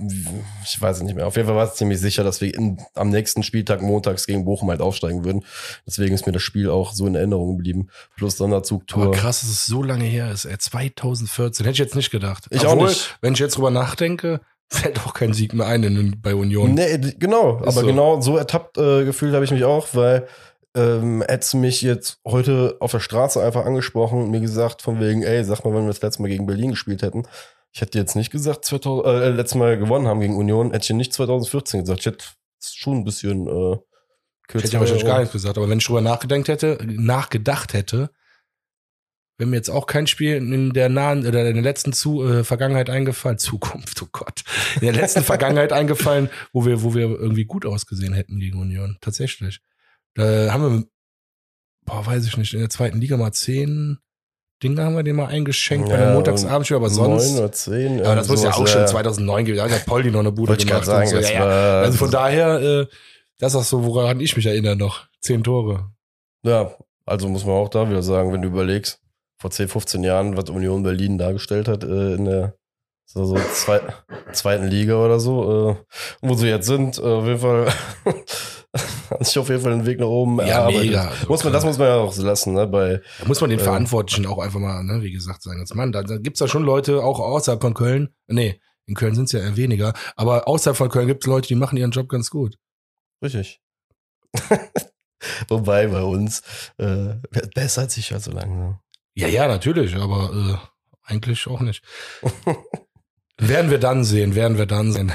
ich weiß es nicht mehr. Auf jeden Fall war es ziemlich sicher, dass wir in, am nächsten Spieltag montags gegen Bochum halt aufsteigen würden. Deswegen ist mir das Spiel auch so in Erinnerung geblieben. Plus Sonderzugtour. Aber krass, dass es so lange her ist. Ey, 2014. Hätte ich jetzt nicht gedacht. Ich auch Obwohl, nicht. wenn ich jetzt drüber nachdenke, fällt auch kein Sieg mehr ein in, bei Union. Nee, genau, Ist aber so. genau so ertappt äh, gefühlt habe ich mich auch, weil ähm, hättest du mich jetzt heute auf der Straße einfach angesprochen und mir gesagt, von wegen, ey, sag mal, wenn wir das letzte Mal gegen Berlin gespielt hätten. Ich hätte jetzt nicht gesagt, 2000, äh, letztes Mal gewonnen haben gegen Union, hätte ich nicht 2014 gesagt. Ich hätte schon ein bisschen äh, Ich hätte ja wahrscheinlich gar nichts gesagt, aber wenn ich drüber nachgedacht hätte, nachgedacht hätte, wäre mir jetzt auch kein Spiel in der nahen oder in der letzten Zu äh, Vergangenheit eingefallen, Zukunft, oh Gott, in der letzten Vergangenheit eingefallen, wo wir, wo wir irgendwie gut ausgesehen hätten gegen Union. Tatsächlich. Da haben wir, boah, weiß ich nicht, in der zweiten Liga mal zehn Dinge haben wir dem mal eingeschenkt bei Ja, dem Montagsabendspiel, aber sonst. Neun oder zehn. aber das muss ja auch schon 2009 gewesen sein. Da hat Poldi noch eine Bude gemacht. sagen, so. ja, ja. Also von daher, äh, das ist auch so, woran ich mich erinnere noch. Zehn Tore. Ja, also muss man auch da wieder sagen, wenn du überlegst, vor 10, 15 Jahren, was Union Berlin dargestellt hat äh, in der so, zwei, zweiten Liga oder so, äh, wo sie jetzt sind, äh, auf jeden Fall sich auf jeden Fall den Weg nach oben Ja, erarbeitet. mega. Muss man, das muss man ja auch so lassen, ne? Bei, Da muss man den Ähm. Verantwortlichen auch einfach mal, ne, wie gesagt, sagen, jetzt, Mann, da, da gibt's ja schon Leute, auch außerhalb von Köln. Nee, in Köln sind's ja eher weniger. Aber außerhalb von Köln gibt's Leute, die machen ihren Job ganz gut. richtig. Wobei bei uns äh, bessert sich ja so langsam. Ja, ja, natürlich, aber äh, eigentlich auch nicht. werden wir dann sehen, werden wir dann sehen.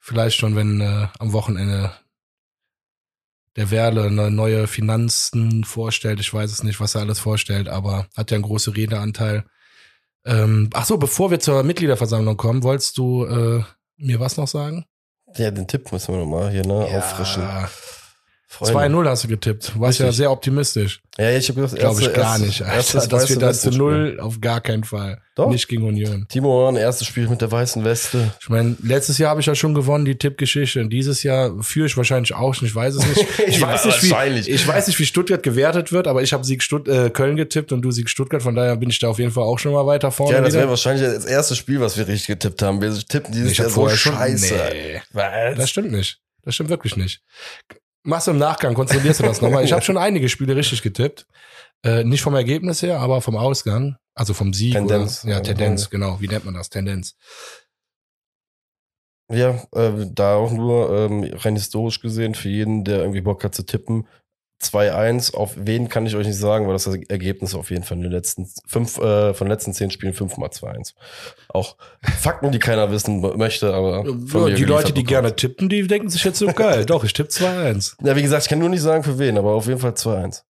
Vielleicht schon, wenn äh, am Wochenende der Werle eine neue Finanzen vorstellt. Ich weiß es nicht, was er alles vorstellt, aber hat ja einen großen Redeanteil. Ähm, ach so, bevor wir zur Mitgliederversammlung kommen, wolltest du äh, mir was noch sagen? Ja, den Tipp müssen wir nochmal hier, ne, auffrischen. Freunde. 2-0 hast du getippt. Du warst ja Richtig. sehr optimistisch. Ja, ich habe gesagt, Glaube ich gar nicht, Alter. erstes dass wir das zu null auf gar keinen Fall. Doch. Nicht gegen Union. Timo Horn, erstes Spiel mit der weißen Weste. Ich meine, letztes Jahr habe ich ja schon gewonnen, die Tippgeschichte. Und dieses Jahr führe ich wahrscheinlich auch schon. Ich weiß es nicht. Ich Ja, weiß nicht, wie, wahrscheinlich. ich weiß nicht, wie Stuttgart gewertet wird, aber ich habe Sieg Stutt äh, Köln getippt und du Sieg Stuttgart. Von daher bin ich da auf jeden Fall auch schon mal weiter vorne. Ja, das wäre wahrscheinlich das erste Spiel, was wir richtig getippt haben. Wir tippen dieses Ich Jahr so vorher schon- scheiße. Nee. Was? Das stimmt nicht. Das stimmt wirklich nicht. Machst du im Nachgang, kontrollierst du das nochmal. Ich habe schon einige Spiele richtig getippt. Äh, nicht vom Ergebnis her, aber vom Ausgang. Also vom Sieg. Tendenz. Oder, ja, Tendenz, genau. Wie nennt man das? Tendenz. Ja, äh, da auch nur ähm, rein historisch gesehen, für jeden, der irgendwie Bock hat zu tippen, 2-1. Auf wen kann ich euch nicht sagen, weil das Ergebnis auf jeden Fall in den letzten fünf, äh, von den letzten zehn Spielen fünfmal 2-1. Auch Fakten, die keiner wissen möchte, aber. Ja, die Leute, die gerne tippen, die denken sich jetzt so geil. Doch, ich tippe 2-1. Ja, wie gesagt, ich kann nur nicht sagen für wen, aber auf jeden Fall 2-1.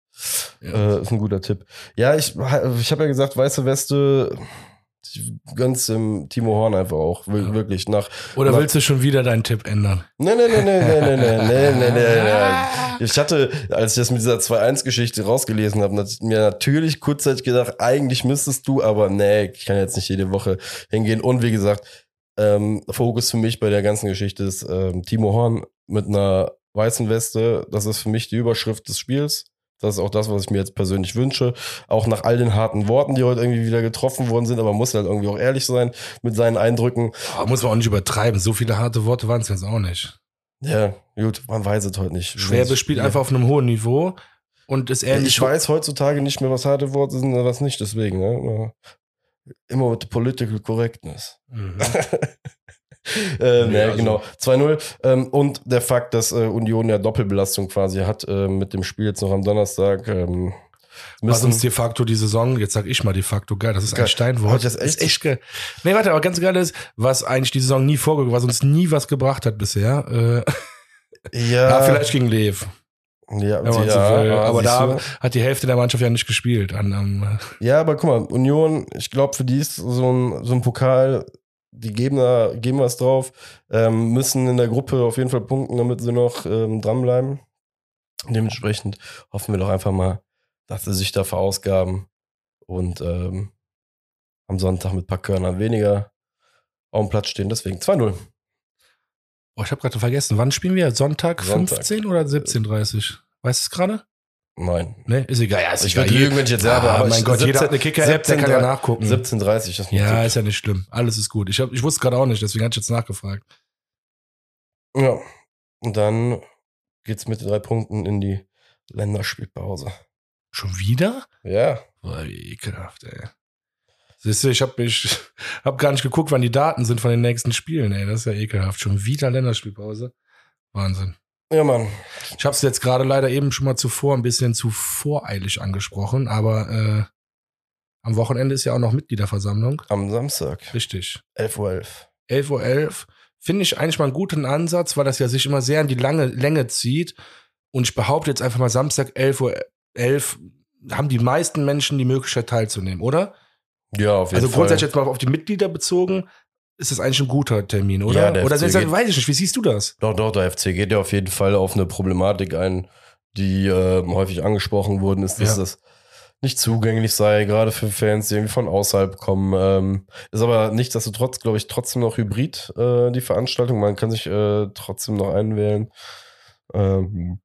Ja. Äh, ist ein guter Tipp. Ja, ich, ich habe ja gesagt, weiße Weste gönn's dem Timo Horn einfach auch, wirklich nach. Oder nach willst du schon wieder deinen Tipp ändern? Nee, nee, nee, nee, nee, nee, nee, nee, nee, nee. Ich hatte, als ich das mit dieser 2-1-Geschichte rausgelesen habe, mir natürlich kurzzeitig gedacht, eigentlich müsstest du, aber nee, ich kann jetzt nicht jede Woche hingehen. Und wie gesagt, ähm, Fokus für mich bei der ganzen Geschichte ist ähm, Timo Horn mit einer weißen Weste. Das ist für mich die Überschrift des Spiels. Das ist auch das, was ich mir jetzt persönlich wünsche. Auch nach all den harten Worten, die heute irgendwie wieder getroffen worden sind, aber man muss halt irgendwie auch ehrlich sein mit seinen Eindrücken. Oh, muss man auch nicht übertreiben. So viele harte Worte waren es jetzt auch nicht. Ja, gut, man weiß es heute nicht. Schwerbe spielt einfach auf einem hohen Niveau und ist ähnlich. Ich weiß heutzutage nicht mehr, was harte Worte sind und was nicht, deswegen. Ne? Immer mit Political Correctness. Mhm. ähm, ja, also. genau. 2-0. Ähm, und der Fakt, dass äh, Union ja Doppelbelastung quasi hat äh, mit dem Spiel jetzt noch am Donnerstag. Ähm, was uns de facto die Saison, jetzt sag ich mal de facto, geil, das ist geil. ein Steinwort. Das, das ist echt geil. Nee, warte, aber ganz geil ist, was eigentlich die Saison nie vorgekommen, was uns nie was gebracht hat bisher. Äh, ja. ja. vielleicht gegen Lev. Ja, ja, so aber, aber da hat die Hälfte der Mannschaft ja nicht gespielt. An, um, ja, aber guck mal, Union, ich glaube, für die ist so ein, so ein Pokal die geben da, geben was drauf, ähm, müssen in der Gruppe auf jeden Fall punkten, damit sie noch ähm, dranbleiben. Dementsprechend hoffen wir doch einfach mal, dass sie sich da verausgaben und ähm, am Sonntag mit ein paar Körnern weniger auf dem Platz stehen. Deswegen 2-0. Oh, ich habe gerade vergessen, wann spielen wir? Sonntag, Sonntag. 15 oder 17.30 Weißt du es gerade? Nein. Ne, ist egal. Ja, ist ich würde lügen, wenn ich jetzt sage, ah, aber mein Gott, 17, jeder hat eine Kicker-App, der kann ja nachgucken. 17.30 das Ja, ist ja nicht schlimm. Alles ist gut. Ich, hab, ich wusste gerade auch nicht, deswegen hatte ich jetzt nachgefragt. Ja. Und dann geht's mit drei Punkten in die Länderspielpause. Schon wieder? Ja. Boah, wie ekelhaft, ey. Siehst du, ich habe mich, hab gar nicht geguckt, wann die Daten sind von den nächsten Spielen, ey. Das ist ja ekelhaft. Schon wieder Länderspielpause. Wahnsinn. Ja, Mann. Ich habe es jetzt gerade leider eben schon mal zuvor ein bisschen zu voreilig angesprochen, aber äh, am Wochenende ist ja auch noch Mitgliederversammlung. Am Samstag. Richtig. 11.11 Uhr. 11.11 Uhr. 11. Finde ich eigentlich mal einen guten Ansatz, weil das ja sich immer sehr in die lange Länge zieht. Und ich behaupte jetzt einfach mal Samstag 11.11 Uhr 11, haben die meisten Menschen die Möglichkeit teilzunehmen, oder? Ja, auf jeden also Fall. Also grundsätzlich jetzt mal auf die Mitglieder bezogen, ist das eigentlich ein guter Termin, oder? Ja, der oder FC geht, weiß ich nicht, wie siehst du das? Doch, doch, der FC geht ja auf jeden Fall auf eine Problematik ein, die äh, häufig angesprochen worden ist, dass ja. das nicht zugänglich sei, gerade für Fans, die irgendwie von außerhalb kommen. Ähm, ist aber nichtsdestotrotz, glaube ich, trotzdem noch hybrid, äh, die Veranstaltung. Man kann sich äh, trotzdem noch einwählen. Ähm,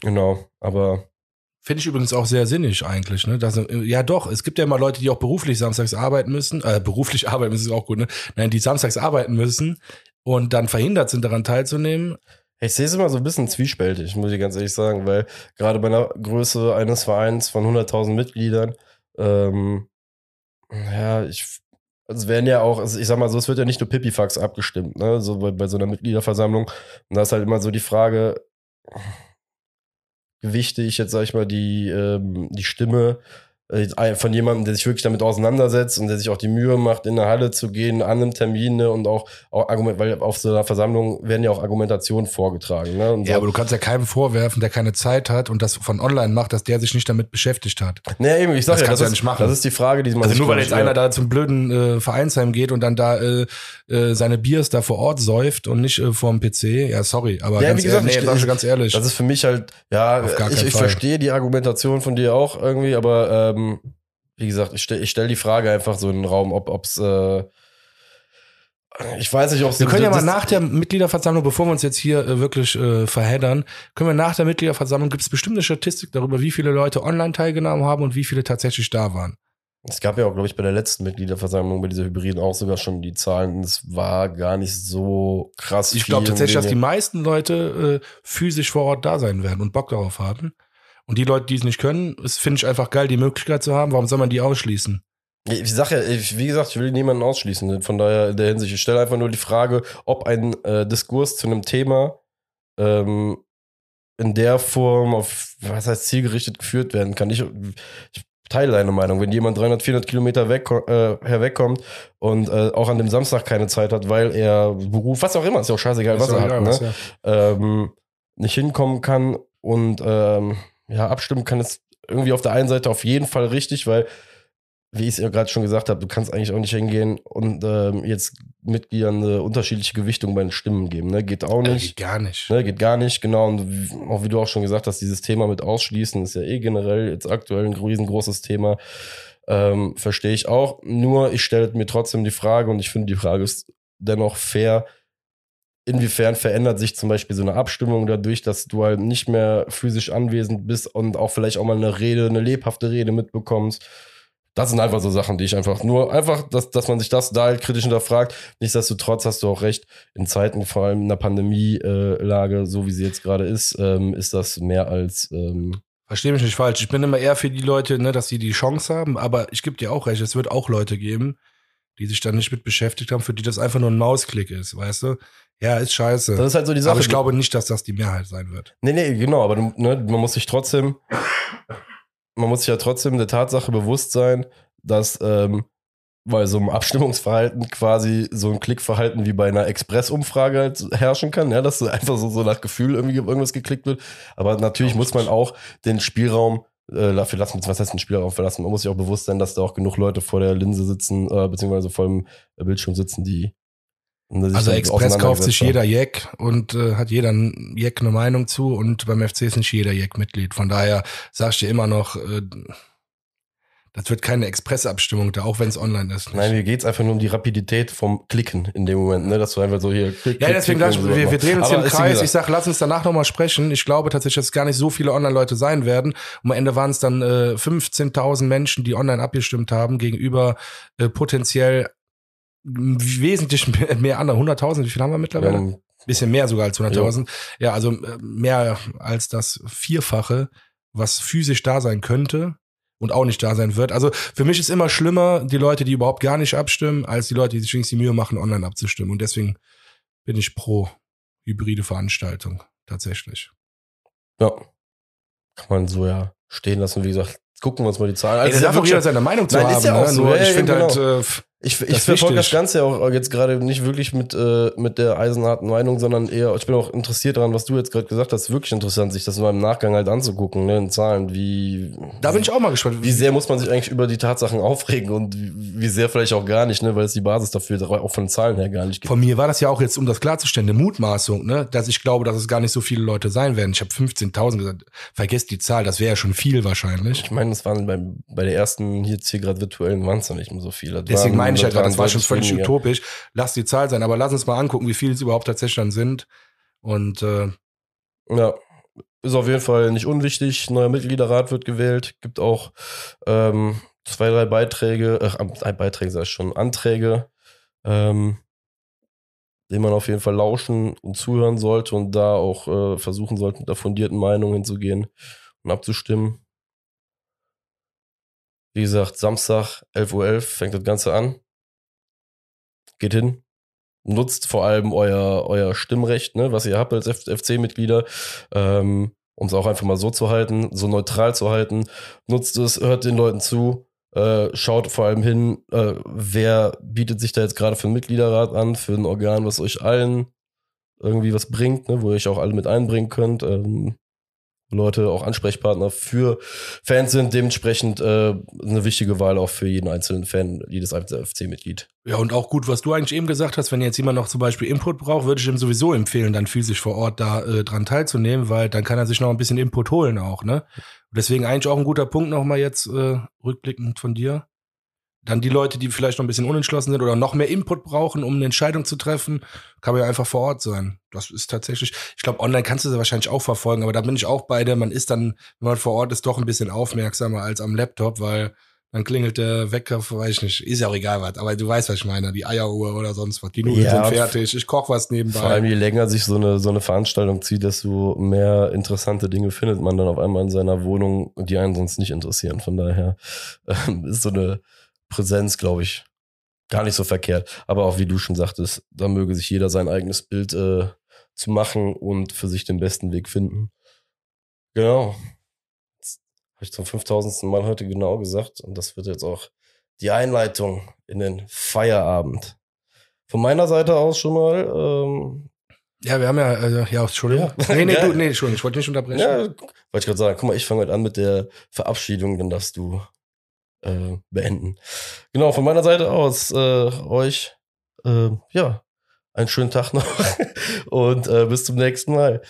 genau, aber Finde ich übrigens auch sehr sinnig eigentlich, ne? Das, ja doch, es gibt ja immer Leute, die auch beruflich samstags arbeiten müssen, äh, beruflich arbeiten müssen ist auch gut, ne? Nein, die samstags arbeiten müssen und dann verhindert sind, daran teilzunehmen. Ich sehe es immer so ein bisschen zwiespältig, muss ich ganz ehrlich sagen, weil gerade bei einer Größe eines Vereins von 100.000 Mitgliedern, ähm, ja, ich, es werden ja auch, ich sag mal so, es wird ja nicht nur Pipifax abgestimmt, ne, so bei, bei so einer Mitgliederversammlung. Und da ist halt immer so die Frage, gewichte ich jetzt, sag ich mal, die, ähm, die Stimme äh, von jemandem, der sich wirklich damit auseinandersetzt und der sich auch die Mühe macht, in eine Halle zu gehen, an einem Termin ne, und auch, auch Argument, weil auf so einer Versammlung werden ja auch Argumentationen vorgetragen. Ne, ja, so. aber du kannst ja keinem vorwerfen, der keine Zeit hat und das von online macht, dass der sich nicht damit beschäftigt hat. Nee, eben, ich sag das ja, kannst das du ja nicht machen. Das ist die Frage, die man Also nur weil jetzt einer da zum blöden äh, Vereinsheim geht und dann da äh, äh, seine Biers da vor Ort säuft und nicht äh, vorm PC, ja, sorry, aber ja, ganz, wie gesagt, ehrlich, nee, ich, ganz ehrlich. Das ist für mich halt, ja, ich, ich verstehe die Argumentation von dir auch irgendwie, aber ähm, wie gesagt, ich stelle ich stell die Frage einfach so in den Raum, ob es äh, ich weiß nicht, ob es Wir können ja mal nach der Mitgliederversammlung, bevor wir uns jetzt hier äh, wirklich äh, verheddern, können wir nach der Mitgliederversammlung, gibt es bestimmte Statistik darüber, wie viele Leute online teilgenommen haben und wie viele tatsächlich da waren? Es gab ja auch, glaube ich, bei der letzten Mitgliederversammlung bei dieser Hybriden auch sogar schon die Zahlen. Es war gar nicht so krass. Ich glaube tatsächlich, dass die meisten Leute äh, physisch vor Ort da sein werden und Bock darauf haben. Und die Leute, die es nicht können, es finde ich einfach geil, die Möglichkeit zu haben. Warum soll man die ausschließen? Ich sag ja, ich, wie gesagt, ich will niemanden ausschließen. Von daher in der Hinsicht, ich stelle einfach nur die Frage, ob ein äh, Diskurs zu einem Thema ähm, in der Form auf, was heißt, zielgerichtet geführt werden kann. Ich, ich teile deine Meinung. Wenn jemand 300, 400 Kilometer weg, äh, herwegkommt und äh, auch an dem Samstag keine Zeit hat, weil er Beruf, was auch immer, ist ja auch scheißegal, was er hat, ne? was, ja. ähm, nicht hinkommen kann und ähm, ja, abstimmen kann, ist irgendwie auf der einen Seite auf jeden Fall richtig, weil wie ich es ja gerade schon gesagt habe, du kannst eigentlich auch nicht hingehen und ähm, jetzt Mitgliedern eine unterschiedliche Gewichtung bei den Stimmen geben. Ne? Geht auch nicht. geht gar nicht. Ne? Geht gar nicht, genau. Und auch wie du auch schon gesagt hast, dieses Thema mit Ausschließen ist ja eh generell jetzt aktuell ein riesengroßes Thema. Ähm, Verstehe ich auch. Nur ich stelle mir trotzdem die Frage und ich finde, die Frage ist dennoch fair. Inwiefern verändert sich zum Beispiel so eine Abstimmung dadurch, dass du halt nicht mehr physisch anwesend bist und auch vielleicht auch mal eine Rede, eine lebhafte Rede mitbekommst? Das sind einfach so Sachen, die ich einfach nur, einfach, dass, dass man sich das da halt kritisch hinterfragt. Nichtsdestotrotz hast du auch recht, in Zeiten, vor allem in der Pandemielage, so wie sie jetzt gerade ist, ähm, ist das mehr als. Ähm, Verstehe mich nicht falsch. Ich bin immer eher für die Leute, ne, dass sie die Chance haben, aber ich gebe dir auch recht, es wird auch Leute geben, die sich dann nicht mit beschäftigt haben, für die das einfach nur ein Mausklick ist, weißt du? Ja, ist scheiße. Das ist halt so die Sache. Aber ich glaube nicht, dass das die Mehrheit sein wird. Nee, nee, genau, aber ne, man muss sich trotzdem man muss sich ja trotzdem der Tatsache bewusst sein, dass ähm, bei so einem Abstimmungsverhalten quasi so ein Klickverhalten wie bei einer Express-Umfrage halt herrschen kann, ja, dass so einfach so, so nach Gefühl irgendwie irgendwas geklickt wird. Aber natürlich muss man auch den Spielraum äh, dafür lassen, was heißt den Spielraum verlassen? Man muss sich auch bewusst sein, dass da auch genug Leute vor der Linse sitzen, äh, beziehungsweise vor dem Bildschirm sitzen, die also Express kauft sich jeder Jack und äh, hat jeder Jack eine Meinung zu und beim FC ist nicht jeder Jack Mitglied. Von daher sagst du immer noch, äh, das wird keine Expressabstimmung da, auch wenn es online ist. Nicht. Nein, mir geht's einfach nur um die Rapidität vom Klicken in dem Moment, ne? dass du einfach so hier klick, Ja, deswegen klick, klick, wir, wir drehen uns hier im Kreis. Ich sag, lass uns danach nochmal sprechen. Ich glaube tatsächlich, dass es gar nicht so viele Online-Leute sein werden. Und am Ende waren es dann äh, 15.000 Menschen, die online abgestimmt haben, gegenüber äh, potenziell wesentlich mehr andere, 100.000, wie viel haben wir mittlerweile? Ja, Bisschen mehr sogar als 100.000. Ja. ja, also äh, mehr als das Vierfache, was physisch da sein könnte und auch nicht da sein wird. Also für mich ist immer schlimmer die Leute, die überhaupt gar nicht abstimmen, als die Leute, die sich wenigstens die Mühe machen, online abzustimmen. Und deswegen bin ich pro hybride Veranstaltung tatsächlich. Ja, kann man so ja stehen lassen. Wie gesagt, gucken wir uns mal die Zahlen an. Also Ey, darf auch jeder seine Meinung zu Nein, haben. Ist ja auch ne? so. ich finde genau. halt, äh, ich, ich verfolge das Ganze ja auch jetzt gerade nicht wirklich mit, äh, mit der eisenharten Meinung, sondern eher, ich bin auch interessiert daran, was du jetzt gerade gesagt hast. Wirklich interessant, sich das mal im Nachgang halt anzugucken, ne, in Zahlen, wie. Da bin ich auch mal gespannt. Wie sehr muss man sich eigentlich über die Tatsachen aufregen und wie sehr vielleicht auch gar nicht, ne, weil es die Basis dafür auch von Zahlen her gar nicht gibt. Von mir war das ja auch jetzt, um das klarzustellen, eine Mutmaßung, ne, dass ich glaube, dass es gar nicht so viele Leute sein werden. Ich habe 15.000 gesagt, vergesst die Zahl, das wäre ja schon viel wahrscheinlich. Ich meine, das waren bei, bei der ersten jetzt hier gerade virtuellen waren es noch nicht mehr so viele. Das Deswegen meine ich halt, das war schon völlig weniger. utopisch. Lass die Zahl sein, aber lass uns mal angucken, wie viele es überhaupt tatsächlich dann sind. Und äh, ja, ist auf jeden Fall nicht unwichtig. Neuer Mitgliederrat wird gewählt. Gibt auch ähm, zwei, drei Beiträge, äh, Beiträge sei schon, Anträge, ähm, denen man auf jeden Fall lauschen und zuhören sollte und da auch äh, versuchen sollte, mit der fundierten Meinung hinzugehen und abzustimmen. Wie gesagt, Samstag, 11.11 Uhr fängt das Ganze an geht hin, nutzt vor allem euer, euer Stimmrecht, ne, was ihr habt als FC-Mitglieder, ähm, um es auch einfach mal so zu halten, so neutral zu halten. Nutzt es, hört den Leuten zu, äh, schaut vor allem hin, äh, wer bietet sich da jetzt gerade für einen Mitgliederrat an, für ein Organ, was euch allen irgendwie was bringt, ne, wo ihr euch auch alle mit einbringen könnt. Ähm, Leute auch Ansprechpartner für Fans sind, dementsprechend äh, eine wichtige Wahl auch für jeden einzelnen Fan, jedes FC-Mitglied. Ja, und auch gut, was du eigentlich eben gesagt hast, wenn jetzt jemand noch zum Beispiel Input braucht, würde ich ihm sowieso empfehlen, dann physisch vor Ort da äh, dran teilzunehmen, weil dann kann er sich noch ein bisschen Input holen auch, ne? Deswegen eigentlich auch ein guter Punkt nochmal jetzt äh, rückblickend von dir. Dann die Leute, die vielleicht noch ein bisschen unentschlossen sind oder noch mehr Input brauchen, um eine Entscheidung zu treffen, kann man ja einfach vor Ort sein. Das ist tatsächlich, ich glaube, online kannst du sie wahrscheinlich auch verfolgen, aber da bin ich auch bei der, man ist dann, wenn man vor Ort ist, doch ein bisschen aufmerksamer als am Laptop, weil dann klingelt der Wecker, weiß ich nicht, ist ja auch egal was, aber du weißt, was ich meine, die Eieruhr oder sonst was, die Nudeln ja, sind fertig, ich koch was nebenbei. Vor allem, je länger sich so eine, so eine Veranstaltung zieht, desto mehr interessante Dinge findet man dann auf einmal in seiner Wohnung, die einen sonst nicht interessieren. Von daher äh, ist so eine Präsenz, glaube ich, gar nicht so verkehrt. Aber auch wie du schon sagtest, da möge sich jeder sein eigenes Bild äh, zu machen und für sich den besten Weg finden. Genau. Habe ich zum 5000. Mal heute genau gesagt und das wird jetzt auch die Einleitung in den Feierabend. Von meiner Seite aus schon mal. Ähm, ja, wir haben ja, also, ja, Entschuldigung. Ja. Nee, nee, ja. du, nee, Entschuldigung, ich wollte nicht unterbrechen. Ja, wollte ich gerade sagen, guck mal, ich fange heute an mit der Verabschiedung, dann darfst du äh, beenden. Genau, von meiner Seite aus, äh, euch, äh, ja, einen schönen Tag noch und äh, bis zum nächsten Mal.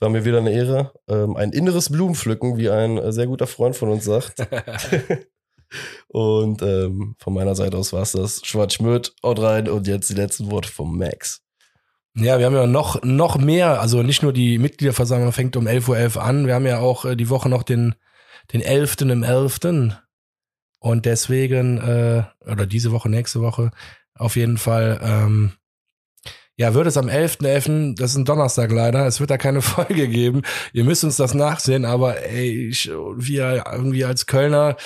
War mir wieder eine Ehre. Ähm, ein inneres Blumenpflücken, wie ein äh, sehr guter Freund von uns sagt. und ähm, von meiner Seite aus war es das. Schwarz Schmöd, haut rein und jetzt die letzten Worte vom Max. Ja, wir haben ja noch, noch mehr, also nicht nur die Mitgliederversammlung fängt um 11.11 Uhr an, wir haben ja auch äh, die Woche noch den, den 11. im 11. Und deswegen, äh, oder diese Woche, nächste Woche, auf jeden Fall, ähm, ja, wird es am 11.11., .11., das ist ein Donnerstag leider, es wird da keine Folge geben. Ihr müsst uns das nachsehen, aber ey, ich, wir irgendwie als Kölner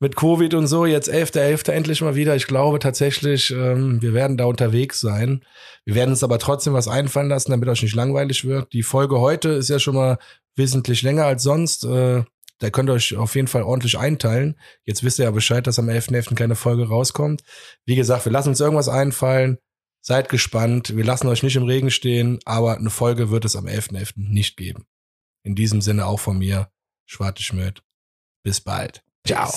mit Covid und so, jetzt 11.11. .11. endlich mal wieder. Ich glaube tatsächlich, ähm, wir werden da unterwegs sein. Wir werden uns aber trotzdem was einfallen lassen, damit euch nicht langweilig wird. Die Folge heute ist ja schon mal wesentlich länger als sonst. Äh, da könnt ihr euch auf jeden Fall ordentlich einteilen. Jetzt wisst ihr ja Bescheid, dass am 11.11. .11. keine Folge rauskommt. Wie gesagt, wir lassen uns irgendwas einfallen. Seid gespannt. Wir lassen euch nicht im Regen stehen, aber eine Folge wird es am 11.11. .11. nicht geben. In diesem Sinne auch von mir, Schwarte Schmidt. Bis bald. Ciao.